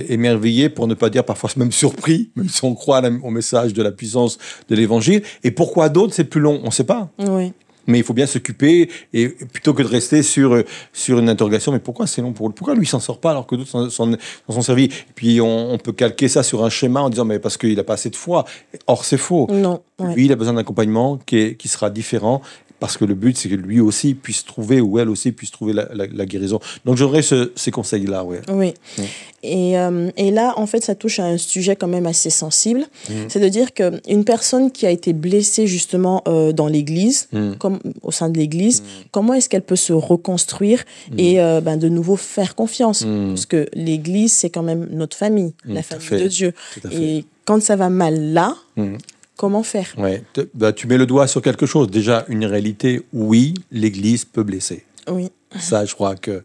émerveillés, pour ne pas dire parfois même surpris, même si on croit la- au message de la puissance de l'évangile. Et pourquoi d'autres, c'est plus long? On ne sait pas. Oui. Mais il faut bien s'occuper, et plutôt que de rester sur, sur une interrogation, mais pourquoi c'est long pour lui Pourquoi lui s'en sort pas alors que d'autres s'en sont servis? Et puis on, on peut calquer ça sur un schéma en disant, mais parce qu'il n'a pas assez de foi. Or, c'est faux. Non. ouais. Lui, il a besoin d'un accompagnement qui, est- qui sera différent, parce que le but, c'est que lui aussi puisse trouver, ou elle aussi puisse trouver la, la- la guérison. Donc j'aurais ce- ces conseils-là, ouais. Oui. Mm. Et, euh, et là, en fait, ça touche à un sujet quand même assez sensible. Mm. C'est de dire qu'une personne qui a été blessée justement euh, dans l'Église, Mm. comme au sein de l'Église, comment est-ce qu'elle peut se reconstruire et euh, ben, de nouveau faire confiance? Mm. Parce que l'Église, c'est quand même notre famille, Mm, la famille de Dieu. Et quand ça va mal là, Mm. Comment faire Ouais. Bah, tu mets le doigt sur quelque chose. Déjà, une réalité, oui, l'Église peut blesser. Oui. Ça, je crois que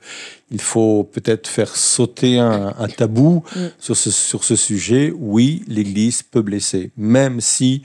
il faut peut-être faire sauter un, un tabou Mm. sur, ce, sur ce sujet. Oui, l'Église peut blesser, même si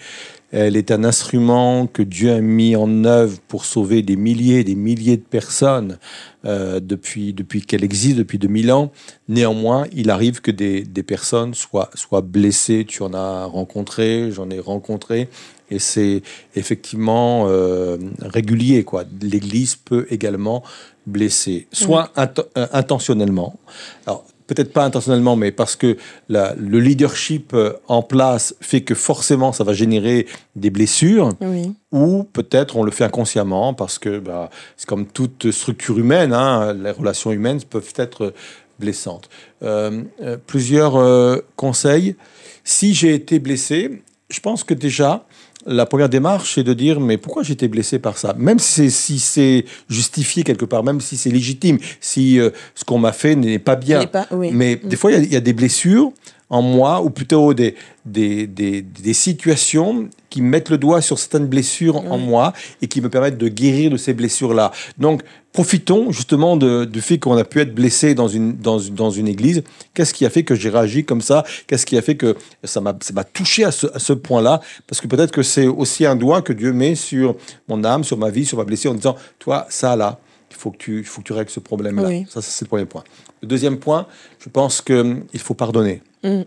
elle est un instrument que Dieu a mis en œuvre pour sauver des milliers, des milliers de personnes euh, depuis, depuis qu'elle existe, depuis 2000 ans. Néanmoins, il arrive que des, des personnes soient, soient blessées. Tu en as rencontré, j'en ai rencontré. Et c'est effectivement euh, régulier. quoi. L'Église peut également blesser, soit euh, intentionnellement. Alors, peut-être pas intentionnellement, mais parce que la- le leadership euh, en place fait que forcément ça va générer des blessures, Oui. ou peut-être on le fait inconsciemment parce que bah, c'est comme toute structure humaine, hein, les relations humaines peuvent être blessantes. Euh, euh, plusieurs euh, conseils. Si j'ai été blessé, je pense que déjà, la première démarche, c'est de dire mais pourquoi été blessé par ça? Même si c'est si c'est justifié quelque part, même si c'est légitime, si euh, ce qu'on m'a fait n'est pas bien. Pas- oui. Mais des fois, il y a- il y, a des blessures en moi, ou plutôt des, des, des, des situations qui mettent le doigt sur certaines blessures en moi et qui me permettent de guérir de ces blessures-là. Donc, profitons justement de- du fait qu'on a pu être blessé dans une, dans, une- dans une église. Qu'est-ce qui a fait que j'ai réagi comme ça? Qu'est-ce qui a fait que ça m'a ça m'a touché à ce, à ce point-là? Parce que peut-être que c'est aussi un doigt que Dieu met sur mon âme, sur ma vie, sur ma blessure, en disant, toi, ça là, il faut que tu, il faut que tu règles ce problème-là. Oui. Ça, ça, c'est le premier point. Le deuxième point, je pense qu'il faut pardonner. Mm.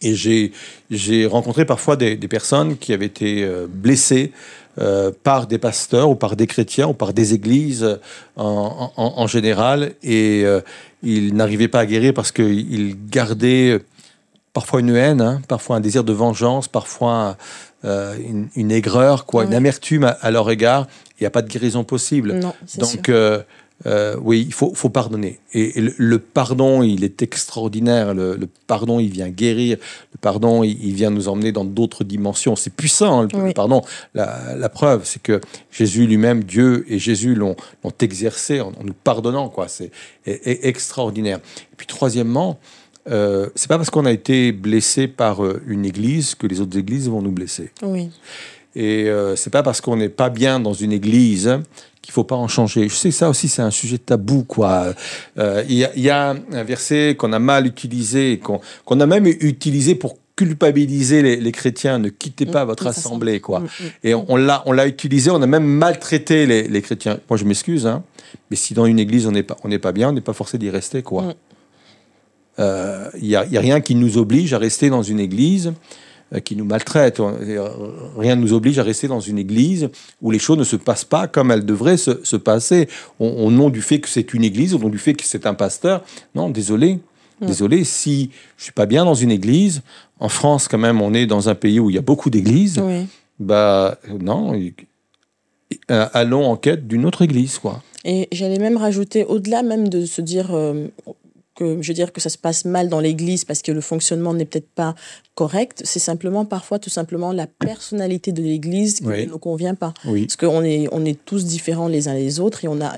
Et j'ai, rencontré parfois des, des personnes qui avaient été euh, blessées euh, par des pasteurs ou par des chrétiens ou par des églises euh, en, en- en général et euh, ils n'arrivaient pas à guérir parce qu'ils gardaient parfois une haine, hein, parfois un désir de vengeance, parfois euh, une, aigreur, quoi, une amertume à, leur égard. Il n'y a pas de guérison possible. Donc, euh, euh, oui, il faut, faut pardonner. Et, le, pardon, il est extraordinaire. Le, pardon, il vient guérir. Le pardon, il, vient nous emmener dans d'autres dimensions. C'est puissant, hein, le, pardon. La, preuve, c'est que Jésus lui-même, Dieu et Jésus l'ont exercé en, nous pardonnant. quoi. C'est extraordinaire. Et puis, troisièmement, euh, c'est pas parce qu'on a été blessé par euh, une église que les autres églises vont nous blesser. Oui. Et euh, c'est pas parce qu'on n'est pas bien dans une église qu'il faut pas en changer. Je sais que ça aussi c'est un sujet tabou quoi. Euh, il y, a un verset qu'on a mal utilisé, qu'on a même utilisé pour culpabiliser les, chrétiens, ne quittez pas mm, votre assemblée, quoi. Mm, mm, Et on, l'a, on l'a utilisé, on a même maltraité les, chrétiens. Moi, je m'excuse, hein, mais si dans une église on n'est pas, on n'est pas bien, on n'est pas forcé d'y rester, quoi. Il euh, n'y a, rien qui nous oblige à rester dans une église qui nous maltraite. Rien ne nous oblige à rester dans une église où les choses ne se passent pas comme elles devraient se, passer, au, nom du fait que c'est une église, au nom du fait que c'est un pasteur. Non, désolé. Désolé, si je suis pas bien dans une église, en France quand même, on est dans un pays où il y a beaucoup d'églises. Bah non, allons en quête d'une autre église, quoi. Et j'allais même rajouter, au-delà même de se dire, euh, que je veux dire que ça se passe mal dans l'église parce que le fonctionnement n'est peut-être pas correct, c'est simplement parfois tout simplement la personnalité de l'église qui ne nous convient pas. Parce qu'on est, on est tous différents les uns les autres et on a,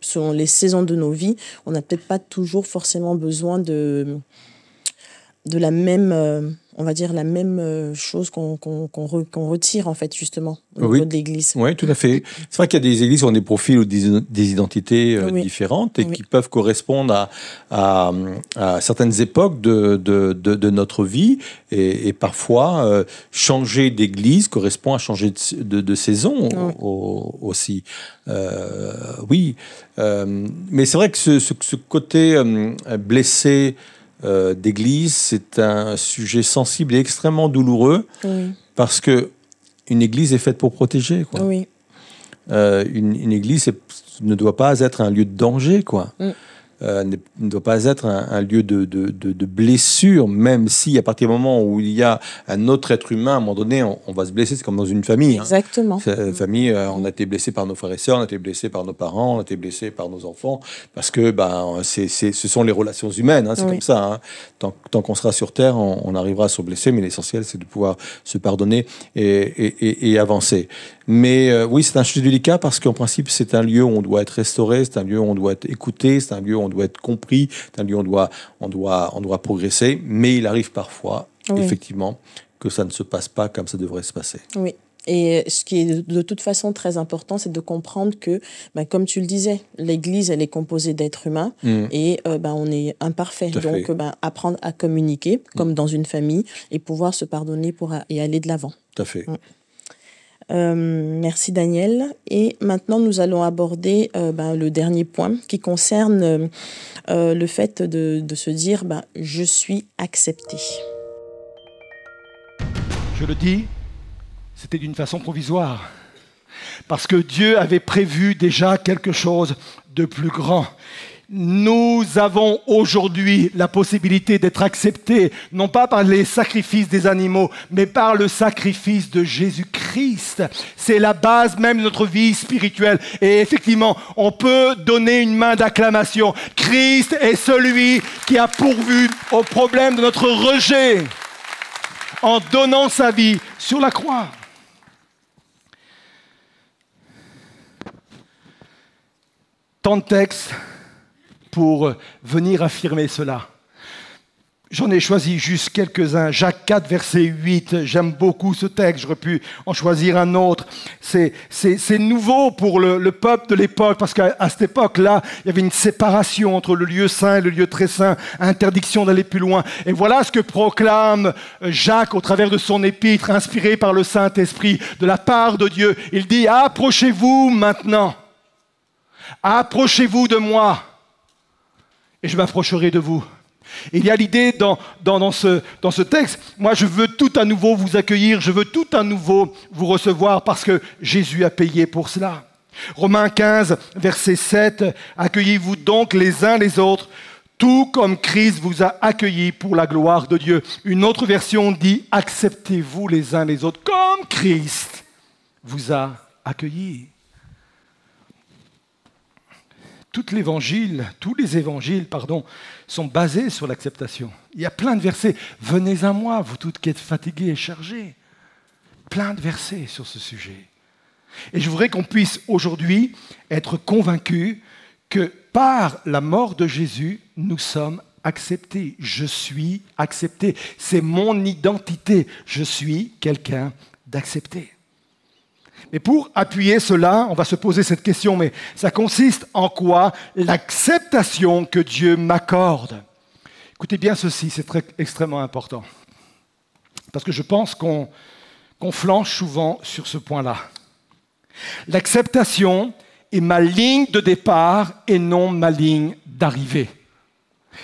selon les saisons de nos vies, on n'a peut-être pas toujours forcément besoin de, de la même... Euh, on va dire, la même euh, chose qu'on retire, en fait, justement, au oui. niveau de l'Église. Oui, tout à fait. C'est vrai qu'il y a des églises qui ont des profils ou des, identités euh, différentes et qui peuvent correspondre à, certaines époques de, de, notre vie. Et, parfois, euh, changer d'église correspond à changer de, saison aussi. oui. mais c'est vrai que ce, ce côté blessé, euh, d'église, c'est un sujet sensible et extrêmement douloureux parce que une église est faite pour protéger. Quoi. Euh, une, une, église ne doit pas être un lieu de danger. Quoi. Mm. Euh, ne, doit pas être un, lieu de, de, de, blessure, même si à partir du moment où il y a un autre être humain, à un moment donné, on, va se blesser. C'est comme dans une famille. Hein. Exactement. Une famille, euh, on a été blessé par nos frères et sœurs, on a été blessé par nos parents, on a été blessé par nos enfants, parce que ben, ce sont les relations humaines. Hein, c'est comme ça. Hein. Tant, tant qu'on sera sur Terre, on, arrivera à se blesser, mais l'essentiel, c'est de pouvoir se pardonner et, et, et avancer. Mais euh, oui, c'est un sujet délicat parce qu'en principe, c'est un lieu où on doit être restauré, c'est un lieu où on doit être écouté, c'est un lieu où on doit être compris, c'est un lieu où on doit, on doit, on doit progresser. Mais il arrive parfois, effectivement, que ça ne se passe pas comme ça devrait se passer. Oui. Et ce qui est de toute façon très important, c'est de comprendre que, ben, comme tu le disais, l'Église, elle est composée d'êtres humains mm. et euh, ben, on est imparfait. Donc, ben, apprendre à communiquer, comme dans une famille, et pouvoir se pardonner pour, et aller de l'avant. Tout à fait. Mm. Euh, merci Daniel. Et maintenant, nous allons aborder euh, ben, le dernier point qui concerne euh, le fait de, se dire ben, je suis accepté. Je le dis, c'était d'une façon provisoire. Parce que Dieu avait prévu déjà quelque chose de plus grand nous avons aujourd'hui la possibilité d'être acceptés, non pas par les sacrifices des animaux, mais par le sacrifice de Jésus-Christ. C'est la base même de notre vie spirituelle. Et effectivement, on peut donner une main d'acclamation. Christ est celui qui a pourvu au problème de notre rejet en donnant sa vie sur la croix. Tant de textes pour venir affirmer cela. J'en ai choisi juste quelques-uns. Jacques 4, verset 8. J'aime beaucoup ce texte. J'aurais pu en choisir un autre. C'est, nouveau pour le, peuple de l'époque parce qu'à cette époque-là, il y avait une séparation entre le lieu saint et le lieu très saint. Interdiction d'aller plus loin. Et voilà ce que proclame Jacques au travers de son épître inspiré par le Saint-Esprit de la part de Dieu. Il dit, approchez-vous maintenant. Approchez-vous de moi et je m'approcherai de vous. Il y a l'idée dans, dans, ce, dans ce texte, moi je veux tout à nouveau vous accueillir, je veux tout à nouveau vous recevoir parce que Jésus a payé pour cela. Romains 15, verset 7, accueillez-vous donc les uns les autres, tout comme Christ vous a accueillis pour la gloire de Dieu. Une autre version dit acceptez-vous les uns les autres comme Christ vous a accueillis. Tout l'évangile, tous les évangiles, pardon, sont basés sur l'acceptation. Il y a plein de versets. Venez à moi, vous toutes qui êtes fatigués et chargés. Plein de versets sur ce sujet. Et je voudrais qu'on puisse aujourd'hui être convaincus que par la mort de Jésus, nous sommes acceptés. Je suis accepté. C'est mon identité. Je suis quelqu'un d'accepté. Mais pour appuyer cela, on va se poser cette question, mais ça consiste en quoi l'acceptation que Dieu m'accorde? Écoutez bien ceci, c'est extrêmement important. Parce que je pense qu'on flanche souvent sur ce point-là. L'acceptation est ma ligne de départ et non ma ligne d'arrivée.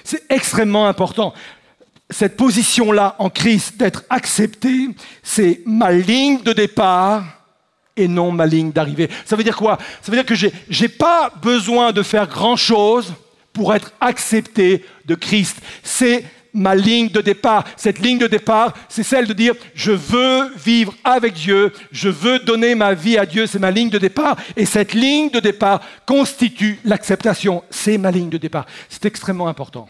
C'est extrêmement important. Cette position-là en Christ d'être accepté, c'est ma ligne de départ et non ma ligne d'arrivée. Ça veut dire quoi? Ça veut dire que je n'ai pas besoin de faire grand-chose pour être accepté de Christ. C'est ma ligne de départ. Cette ligne de départ, c'est celle de dire, je veux vivre avec Dieu, je veux donner ma vie à Dieu, c'est ma ligne de départ. Et cette ligne de départ constitue l'acceptation. C'est ma ligne de départ. C'est extrêmement important.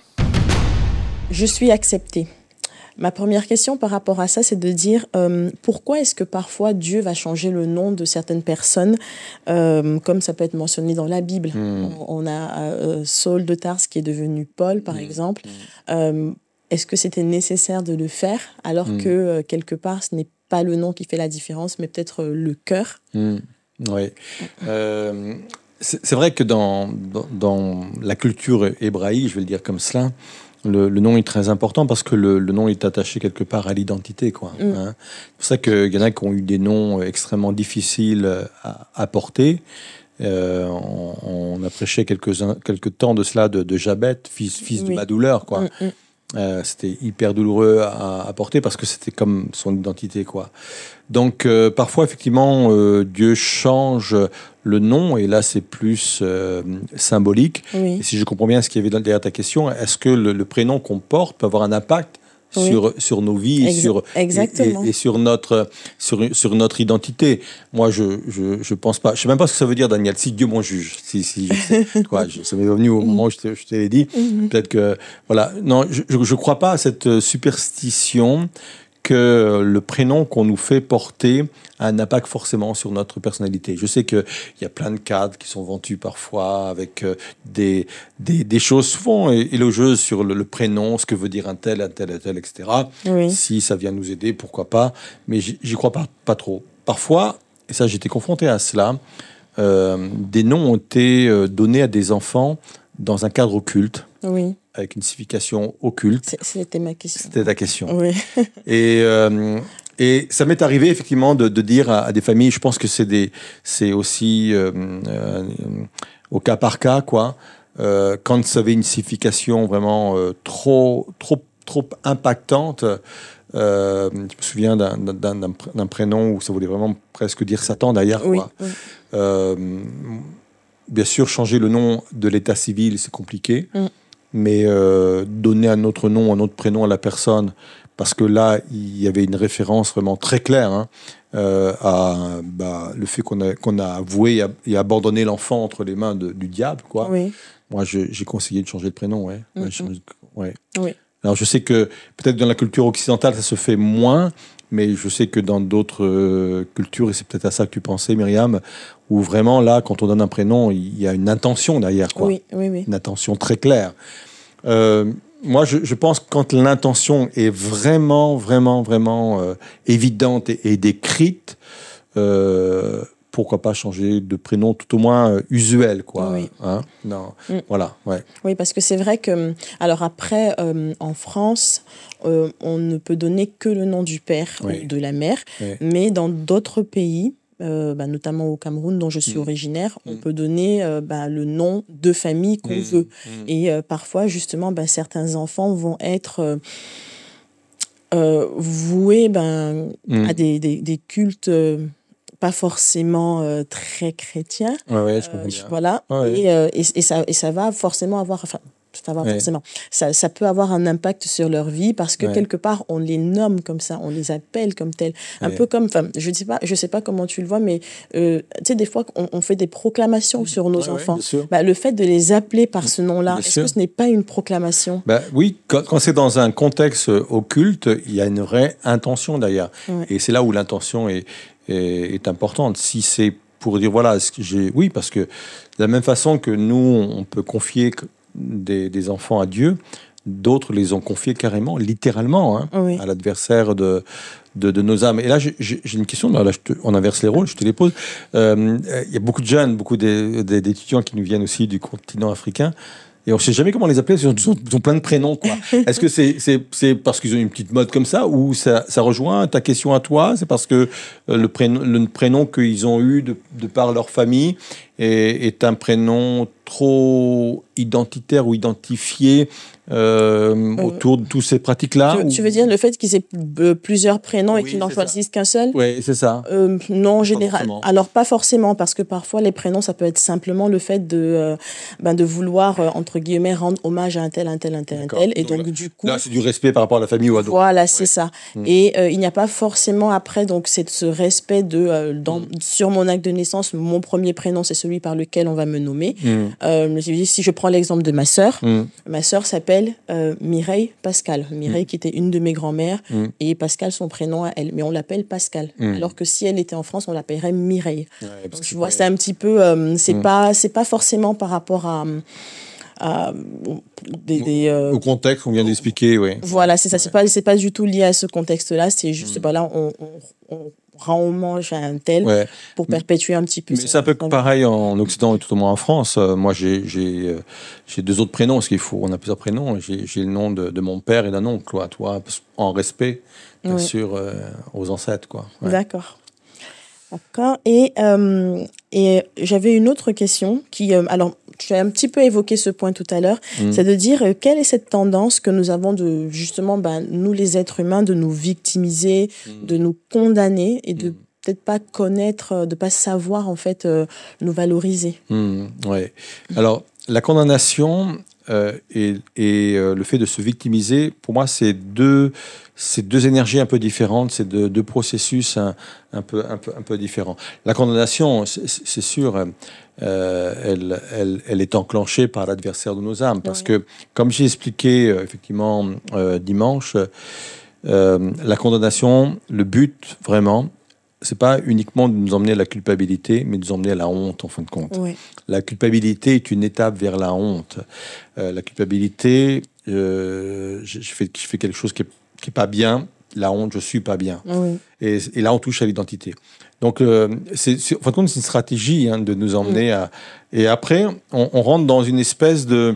Je suis accepté. Ma première question par rapport à ça, c'est de dire euh, pourquoi est-ce que parfois Dieu va changer le nom de certaines personnes, euh, comme ça peut être mentionné dans la Bible? Hmm. On, a euh, Saul de Tars qui est devenu Paul, par hmm. exemple. Hmm. est-ce que c'était nécessaire de le faire alors que quelque part ce n'est pas le nom qui fait la différence, mais peut-être le cœur? Oui. c'est vrai que dans, dans, dans, la culture hébraïque, je vais le dire comme cela, le, nom est très important parce que le, nom est attaché quelque part à l'identité. quoi. Mm. Hein. C'est pour ça qu'il y en a qui ont eu des noms extrêmement difficiles à, porter. Euh, on, a prêché quelques, quelques temps de cela de, de Jabet, fils, fils de ma douleur. quoi. Mm, mm. Euh, c'était hyper douloureux à, porter parce que c'était comme son identité, quoi. Donc euh, parfois effectivement euh, Dieu change le nom et là c'est plus symbolique. Et si je comprends bien ce qui y avait derrière ta question, est-ce que le prénom qu'on porte peut avoir un impact sur, sur nos vies et, sur, Et, sur, notre, sur, sur, notre identité. Moi, je je, je pense pas. Je sais même pas ce que ça veut dire, Daniel. Si Dieu m'en juge. Si, si, quoi, ça m'est venu au moment où je te, l'ai dit. Mhm. Peut-être que. Voilà. Non, je ne crois pas à cette superstition que le prénom qu'on nous fait porter a un impact forcément sur notre personnalité. Je sais qu'il y a plein de cadres qui sont vendus parfois avec euh, des, des, des choses souvent élogieuses sur le, prénom, ce que veut dire un tel, un tel, un tel, etc. Si ça vient nous aider, pourquoi pas. Mais j'y crois pas, pas trop. Parfois, et ça j'étais confronté à cela, euh, des noms ont été euh, donnés à des enfants dans un cadre occulte. Oui avec une signification occulte. C'était ma question. C'était ta question. Oui. et, euh, et ça m'est arrivé effectivement de, de dire à, des familles, je pense que c'est des, c'est aussi euh, euh, au cas par cas quoi. quand ça avait une signification vraiment trop, trop, trop impactante. je me souviens d'un prénom où ça voulait vraiment presque dire Satan d'ailleurs. Oui, bien sûr, changer le nom de l'état civil, c'est compliqué. Mm mais euh, donner un autre nom, un autre prénom à la personne, parce que là, il y avait une référence vraiment très claire hein, euh, à bah, le fait qu'on a, qu'on a avoué et abandonné l'enfant entre les mains du diable. Quoi. Moi, j'ai conseillé de changer de prénom. Ouais. ouais. Oui. Alors, je sais que peut-être dans la culture occidentale, ça se fait moins, mais je sais que dans d'autres euh, cultures, et c'est peut-être à ça que tu pensais, Myriam, où vraiment là, quand on donne un prénom, il y a une intention derrière, quoi. Oui, oui, oui. Une intention très claire. Euh, moi, je, pense que quand l'intention est vraiment, vraiment, vraiment euh, évidente et, décrite, pourquoi pas changer de prénom tout au moins usuel, quoi. Oui. Hein non, mm. voilà, ouais. Oui, parce que c'est vrai que, alors après, en France, euh, on ne peut donner que le nom du père ou de la mère, mais dans d'autres pays, euh, bah, notamment au Cameroun dont je suis mm. originaire, on mm. peut donner euh, bah, le nom de famille qu'on mm. veut. Et parfois, justement, bah, certains enfants vont être voués ben, à des, cultes pas forcément très chrétiens. Ouais, je comprends bien. Voilà. Et, ça, et ça va forcément avoir... Enfin, savoir Ouais. forcément. Ça, ça peut avoir un impact sur leur vie parce que quelque part, on les nomme comme ça, on les appelle comme tels. Un peu comme, je ne sais, pas- je sais pas comment tu le vois, mais euh, tu sais, des fois, on, on fait des proclamations sur nos enfants. Bah, le fait de les appeler par ce nom-là, est-ce que ce n'est pas une proclamation? Ben oui, quand, quand c'est dans un contexte occulte, il y a une vraie intention derrière. Et c'est là où l'intention est, est, est importante. Si c'est pour dire, voilà, ce que j'ai. Oui, parce que de la même façon que nous, on peut confier des, des enfants à Dieu, d'autres les ont confiés carrément, littéralement, hein, Oui. à l'adversaire de, de, de nos âmes. Et là, j'ai- une question, là, te- on inverse les rôles, je te les pose. Euh, Il y a beaucoup de jeunes, beaucoup d'étudiants qui nous viennent aussi du continent africain. Et on ne sait jamais comment les appeler, ils ont, ils plein de prénoms. quoi. Est-ce que c'est parce qu'ils ont une petite mode comme ça ou ça, ça rejoint ta question à toi? C'est parce que euh, le prénom, le prénom qu'ils ont eu de, de par leur famille est, est un prénom trop identitaire ou identifié euh, autour de toutes ces pratiques-là tu, ou- tu veux dire le fait qu'ils aient euh, plusieurs prénoms et qu'ils n'en choisissent qu'un seul? Oui, c'est ça. Euh, non, en général. Alors, pas forcément, parce que parfois, les prénoms, ça peut être simplement le fait de, euh, ben, de vouloir, euh, entre guillemets, rendre hommage à un tel, un tel, un tel, un tel. Et Donc donc, là- du coup. Là, c'est du respect par rapport à la famille ou à d'autres. Voilà, c'est Ouais. ça. Mm. Et euh, il n'y a pas forcément après, donc, c'est ce respect de, euh, dans, Mm. sur mon acte de naissance, mon premier prénom, c'est celui par lequel on va me nommer. Mm. Euh, si je prends l'exemple de ma sœur, Mm. ma sœur s'appelle euh, Mireille Pascal. Mireille, qui était une de mes grand-mères, Mm. et Pascal, son prénom à elle. Mais on l'appelle Pascal. Mm. Alors que si elle était en France, on l'appellerait Mireille. Ouais, Donc, tu vois, c'est- un petit peu, euh, c'est Mm. pas, c'est pas forcément par rapport à, à des, des, euh, Au contexte qu'on vient d'expliquer, oui. voilà, c'est ça. C'est pas, c'est pas du tout lié à ce contexte-là. C'est juste, Mm. bah là, on, on, on rend hommage à un tel Ouais. pour perpétuer un petit peu. Mais c'est un peu pareil en Occident et tout au moins en France. Euh, moi, j'ai j'ai euh, j'ai deux autres prénoms, parce qu'il faut, on a plusieurs prénoms. J'ai le nom de, de mon père et d'un oncle, quoi, toi, en respect, bien sûr, euh, aux ancêtres, quoi. Ouais. D'accord. D'accord. Et, euh, et j'avais une autre question qui, alors, tu as un petit peu évoqué ce point tout à l'heure, Mm. c'est de dire euh, quelle est cette tendance que nous avons de, justement, ben, nous les êtres humains, de nous victimiser, Mm. de nous condamner et de Mm. peut-être pas connaître, euh, de pas savoir, en fait, euh, nous valoriser? Ouais. Alors, la condamnation euh, et, et, le fait de se victimiser, pour moi, c'est deux, c'est deux énergies un peu différentes, c'est deux, deux processus un, un, peu, un, peu, un peu différents. La condamnation, c'est sûr, euh, elle, elle, elle est enclenchée par l'adversaire de nos âmes. Parce que, comme j'ai expliqué euh, effectivement euh, dimanche, euh, la condamnation, le but vraiment, c'est pas uniquement de nous emmener à la culpabilité, mais de nous emmener à la honte en fin de compte. Oui. La culpabilité est une étape vers la honte. Euh, la culpabilité, euh, je, je fais, je fais quelque chose qui est, qui est pas bien. La honte, je suis pas bien. Oui. Et, et là, on touche à l'identité. Donc, euh, c'est, c'est- en fin de compte, c'est une stratégie hein, de nous emmener à. Et après, on, on rentre dans une espèce de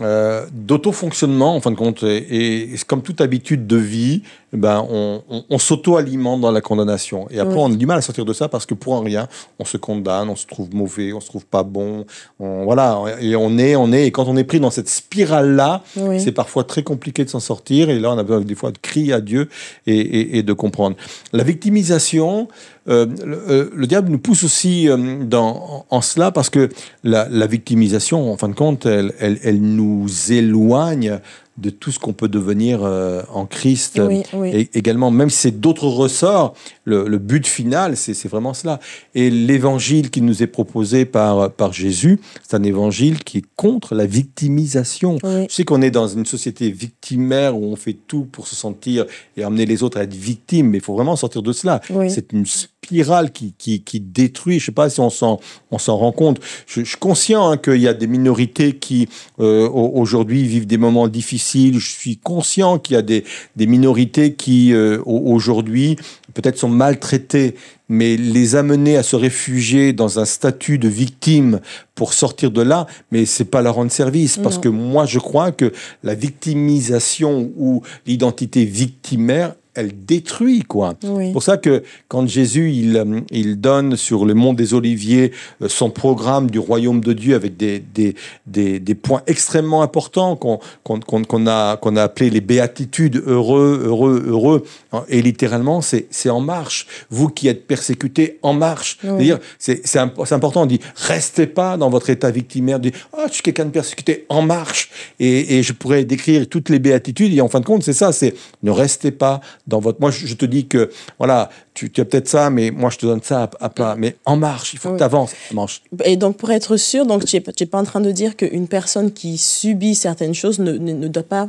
euh, d'auto-fonctionnement, en fin de compte. Et, et c'est comme toute habitude de vie, ben, on, on- on s'auto-alimente dans la condamnation. Et après, Oui. on a du mal à sortir de ça parce que pour un rien, on se condamne, on se trouve mauvais, on se trouve pas bon. On, voilà, et on est, on est. Et quand on est pris dans cette spirale-là, Oui. c'est parfois très compliqué de s'en sortir. Et là, on a besoin des fois de crier à Dieu et, et- et de comprendre. La victimisation, euh, le, euh, le diable nous pousse aussi euh, dans, en, en cela parce que la, la victimisation, en fin de compte, elle, elle, elle nous éloigne de tout ce qu'on peut devenir euh, en Christ. Oui, oui. Et également, même si c'est d'autres ressorts, le, le but final, c'est vraiment cela. Et l'évangile qui nous est proposé par, par Jésus, c'est un évangile qui est contre la victimisation. Oui. Je sais qu'on est dans une société victimaire où on fait tout pour se sentir et amener les autres à être victimes, mais il faut vraiment sortir de cela. C'est une spirale qui, qui, qui détruit. Je sais pas si on s'en rend compte. Je, je suis conscient hein, qu'il y a des minorités qui euh, au- aujourd'hui vivent des moments difficiles. Je suis conscient qu'il y a des, des minorités qui euh, au- aujourd'hui peut-être sont maltraitées, mais les amener à se réfugier dans un statut de victime pour sortir de là, mais c'est pas leur rendre service parce Non. que moi je crois que la victimisation ou l'identité victimaire elle détruit, quoi. Oui. C'est pour ça que quand Jésus, il, euh, il donne sur le mont des Oliviers euh, son programme du royaume de Dieu avec des, des, des, des points extrêmement importants qu'on a, qu'on a appelé les béatitudes, heureux, heureux, heureux. Et littéralement, c'est c'est en marche. Vous qui êtes persécutés, en marche. Oui. C'est c'est imp- c'est important. On dit, restez pas dans votre état victimaire. Dit, ah, je suis quelqu'un de persécuté, en marche. Et, et je pourrais décrire toutes les béatitudes. Et en fin de compte, c'est ça, c'est ne restez pas dans votre... Moi, je, te dis que, voilà, tu, tu as peut-être ça, mais moi, je te donne ça à, à pas. Mais en marche, il faut Oui. que tu avances. Marche. Et donc, pour être sûr, donc, tu n'es pas en train de dire qu'une personne qui subit certaines choses ne, ne, ne doit pas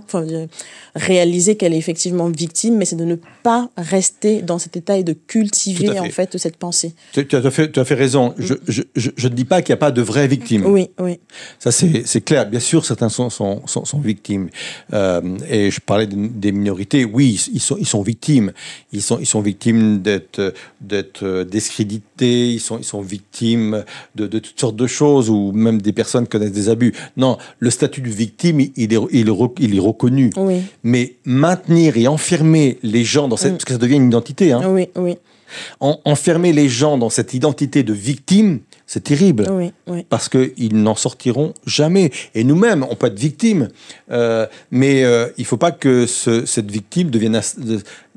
réaliser qu'elle est effectivement victime, mais c'est de ne pas rester dans cet état et de cultiver, fait. en fait, cette pensée. Tu, tu as fait, tu as fait raison. Je je, je, je ne dis pas qu'il n'y a pas de vraies victimes. Oui, oui. Ça, c'est clair. Bien sûr, certains sont, sont, sont, sont victimes. Euh, et je parlais de- des minorités. Oui, ils sont, ils sont victimes. Ils sont, ils sont victimes d'être d'être discrédités. Ils sont, ils sont victimes de, de toutes sortes de choses ou même des personnes connaissent des abus. Non, le statut de victime, il est, il il est reconnu. Oui, Mais maintenir et enfermer les gens dans cette... Mm. Parce que ça devient une identité. Hein. oui, oui, En- enfermer les gens dans cette identité de victime, c'est terrible oui, oui. parce qu'ils n'en sortiront jamais. Et nous-mêmes, on peut être victime, euh, mais euh, il ne faut pas que ce- cette victime devienne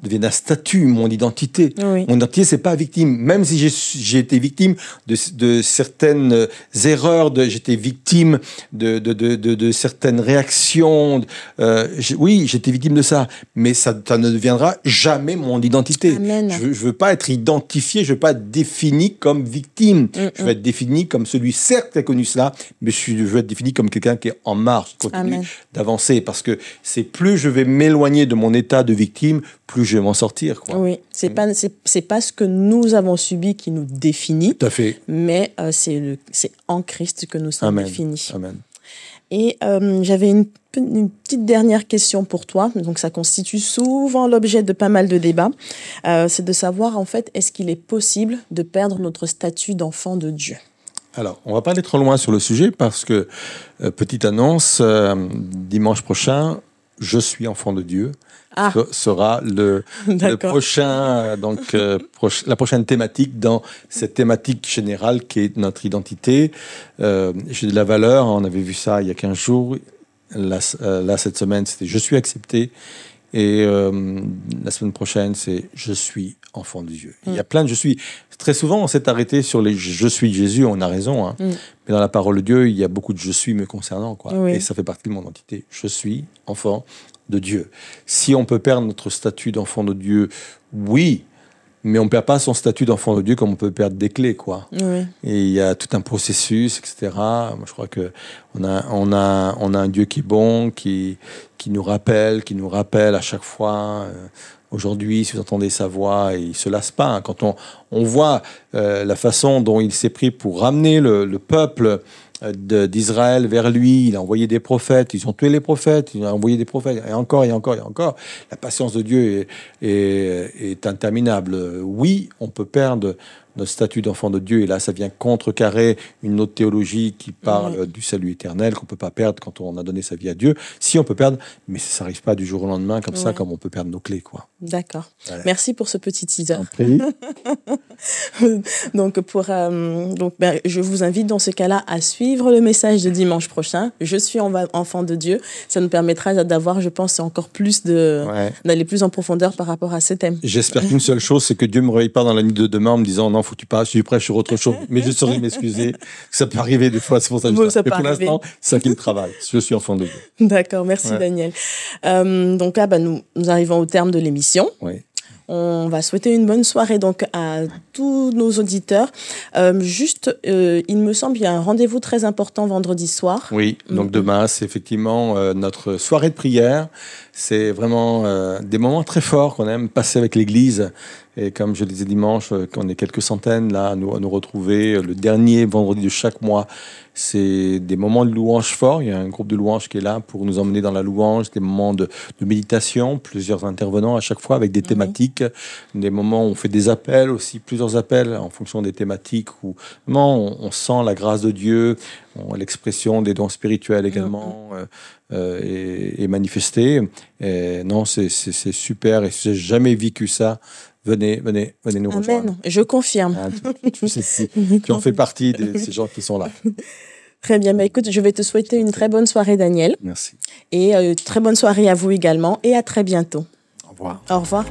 devienne un statut, mon identité. Oui. Mon identité, c'est pas victime. Même si j'ai- été victime de, de certaines erreurs, j'étais victime de, de, de, certaines réactions. euh, oui, j'étais victime de ça, mais ça, ça ne deviendra jamais mon identité. Amen. Je, je veux pas être identifié, je veux pas être défini comme victime. Mm, Je veux être défini comme celui, certes, qui a connu cela, mais je, veux être défini comme quelqu'un qui est en marche, qui continue d'avancer, parce que c'est plus je vais m'éloigner de mon état de victime, plus je vais m'en sortir. Quoi. Oui, c'est pas c'est pas ce que nous avons subi qui nous définit, Tout à fait. mais euh, c'est c'est en Christ que nous sommes Amen. définis. Amen. Et euh, j'avais une, pe- une petite dernière question pour toi. Donc, ça constitue souvent l'objet de pas mal de débats. Euh, c'est de savoir, en fait, est-ce qu'il est possible de perdre notre statut d'enfant de Dieu? Alors, on va pas aller trop loin sur le sujet parce que, euh, petite annonce, dimanche prochain, je suis enfant de Dieu. Ah. Sera le, prochain, euh, donc euh, proche- la prochaine thématique dans cette thématique générale qui est notre identité. Euh, J'ai de la valeur. On avait vu ça il y a 15 jours. Là, là, cette semaine, c'était je suis accepté. Et euh, la semaine prochaine, c'est je suis enfant de Dieu. Il y a plein de je suis. Très souvent, on s'est arrêté sur les je suis Jésus. On a raison. hein. Mm. Mais dans la parole de Dieu, il y a beaucoup de je suis me concernant. Quoi. Oui. Et ça fait partie de mon identité. Je suis enfant de Dieu. Si on peut perdre notre statut d'enfant de Dieu, oui, mais on ne perd pas son statut d'enfant de Dieu comme on peut perdre des clés, quoi. Oui, Et il y a tout un processus, etc. Moi, je crois que on a, on a, on a un Dieu qui est bon, qui, qui nous rappelle, qui nous rappelle à chaque fois. euh, Aujourd'hui, si vous entendez sa voix, il se lasse pas. hein. Quand on, on voit euh, la façon dont il s'est pris pour ramener le, le peuple d'Israël vers lui, il a envoyé des prophètes, ils ont tué les prophètes, il a envoyé des prophètes, et encore, et encore, et encore. La patience de Dieu est, est, est interminable. Oui, on peut perdre notre statut d'enfant de Dieu, et là, ça vient contrecarrer une autre théologie qui parle euh, du salut éternel, qu'on peut pas perdre quand on a donné sa vie à Dieu. Si on peut perdre, mais ça n'arrive pas du jour au lendemain comme ça, comme on peut perdre nos clés, quoi. d'accord. Merci pour ce petit teaser. Donc, pour, euh, donc ben, je vous invite dans ce cas-là à suivre le message de dimanche prochain. Je suis en- enfant de Dieu. Ça nous permettra d'avoir, je pense, encore plus de. Ouais. d'aller plus en profondeur par rapport à ce thème. J'espère qu'une seule chose, c'est que Dieu me réveille pas dans la nuit de demain en me disant non, faut que tu passes, je suis prêt sur autre chose. Mais je saurais m'excuser. Ça peut arriver des fois, c'est pour ça que je Bon, dis ça Mais pour l'instant, c'est ça qui me travaille. Je suis enfant de Dieu. D'accord, merci Ouais. Daniel. Euh, donc là, bah, nous, nous arrivons au terme de l'émission. Oui. On va souhaiter une bonne soirée donc à tous nos auditeurs. Euh, juste, euh, il me semble, il y a un rendez-vous très important vendredi soir. Oui, donc Mhm. demain, c'est effectivement notre soirée de prière. C'est vraiment euh, des moments très forts qu'on aime passer avec l'Église. Et comme je le disais dimanche, euh, qu'on est quelques centaines là à nous, à nous retrouver euh, le dernier vendredi de chaque mois. C'est des moments de louange forts. Il y a un groupe de louange qui est là pour nous emmener dans la louange, des moments de, de méditation, plusieurs intervenants à chaque fois avec des thématiques, des moments où on fait des appels aussi, plusieurs appels en fonction des thématiques où vraiment on, on sent la grâce de Dieu, on- l'expression des dons spirituels également euh, euh. Et non, c'est super. Et si j'ai jamais vécu ça, venez, venez, venez nous rejoindre. Je confirme. Hein, tu, tu en fais partie de ces gens qui sont là. Très bien. Bah, écoute, je vais te souhaiter une très bonne soirée, Daniel. Merci. Et euh, très bonne soirée à vous également. Et à très bientôt. Au revoir. Au revoir.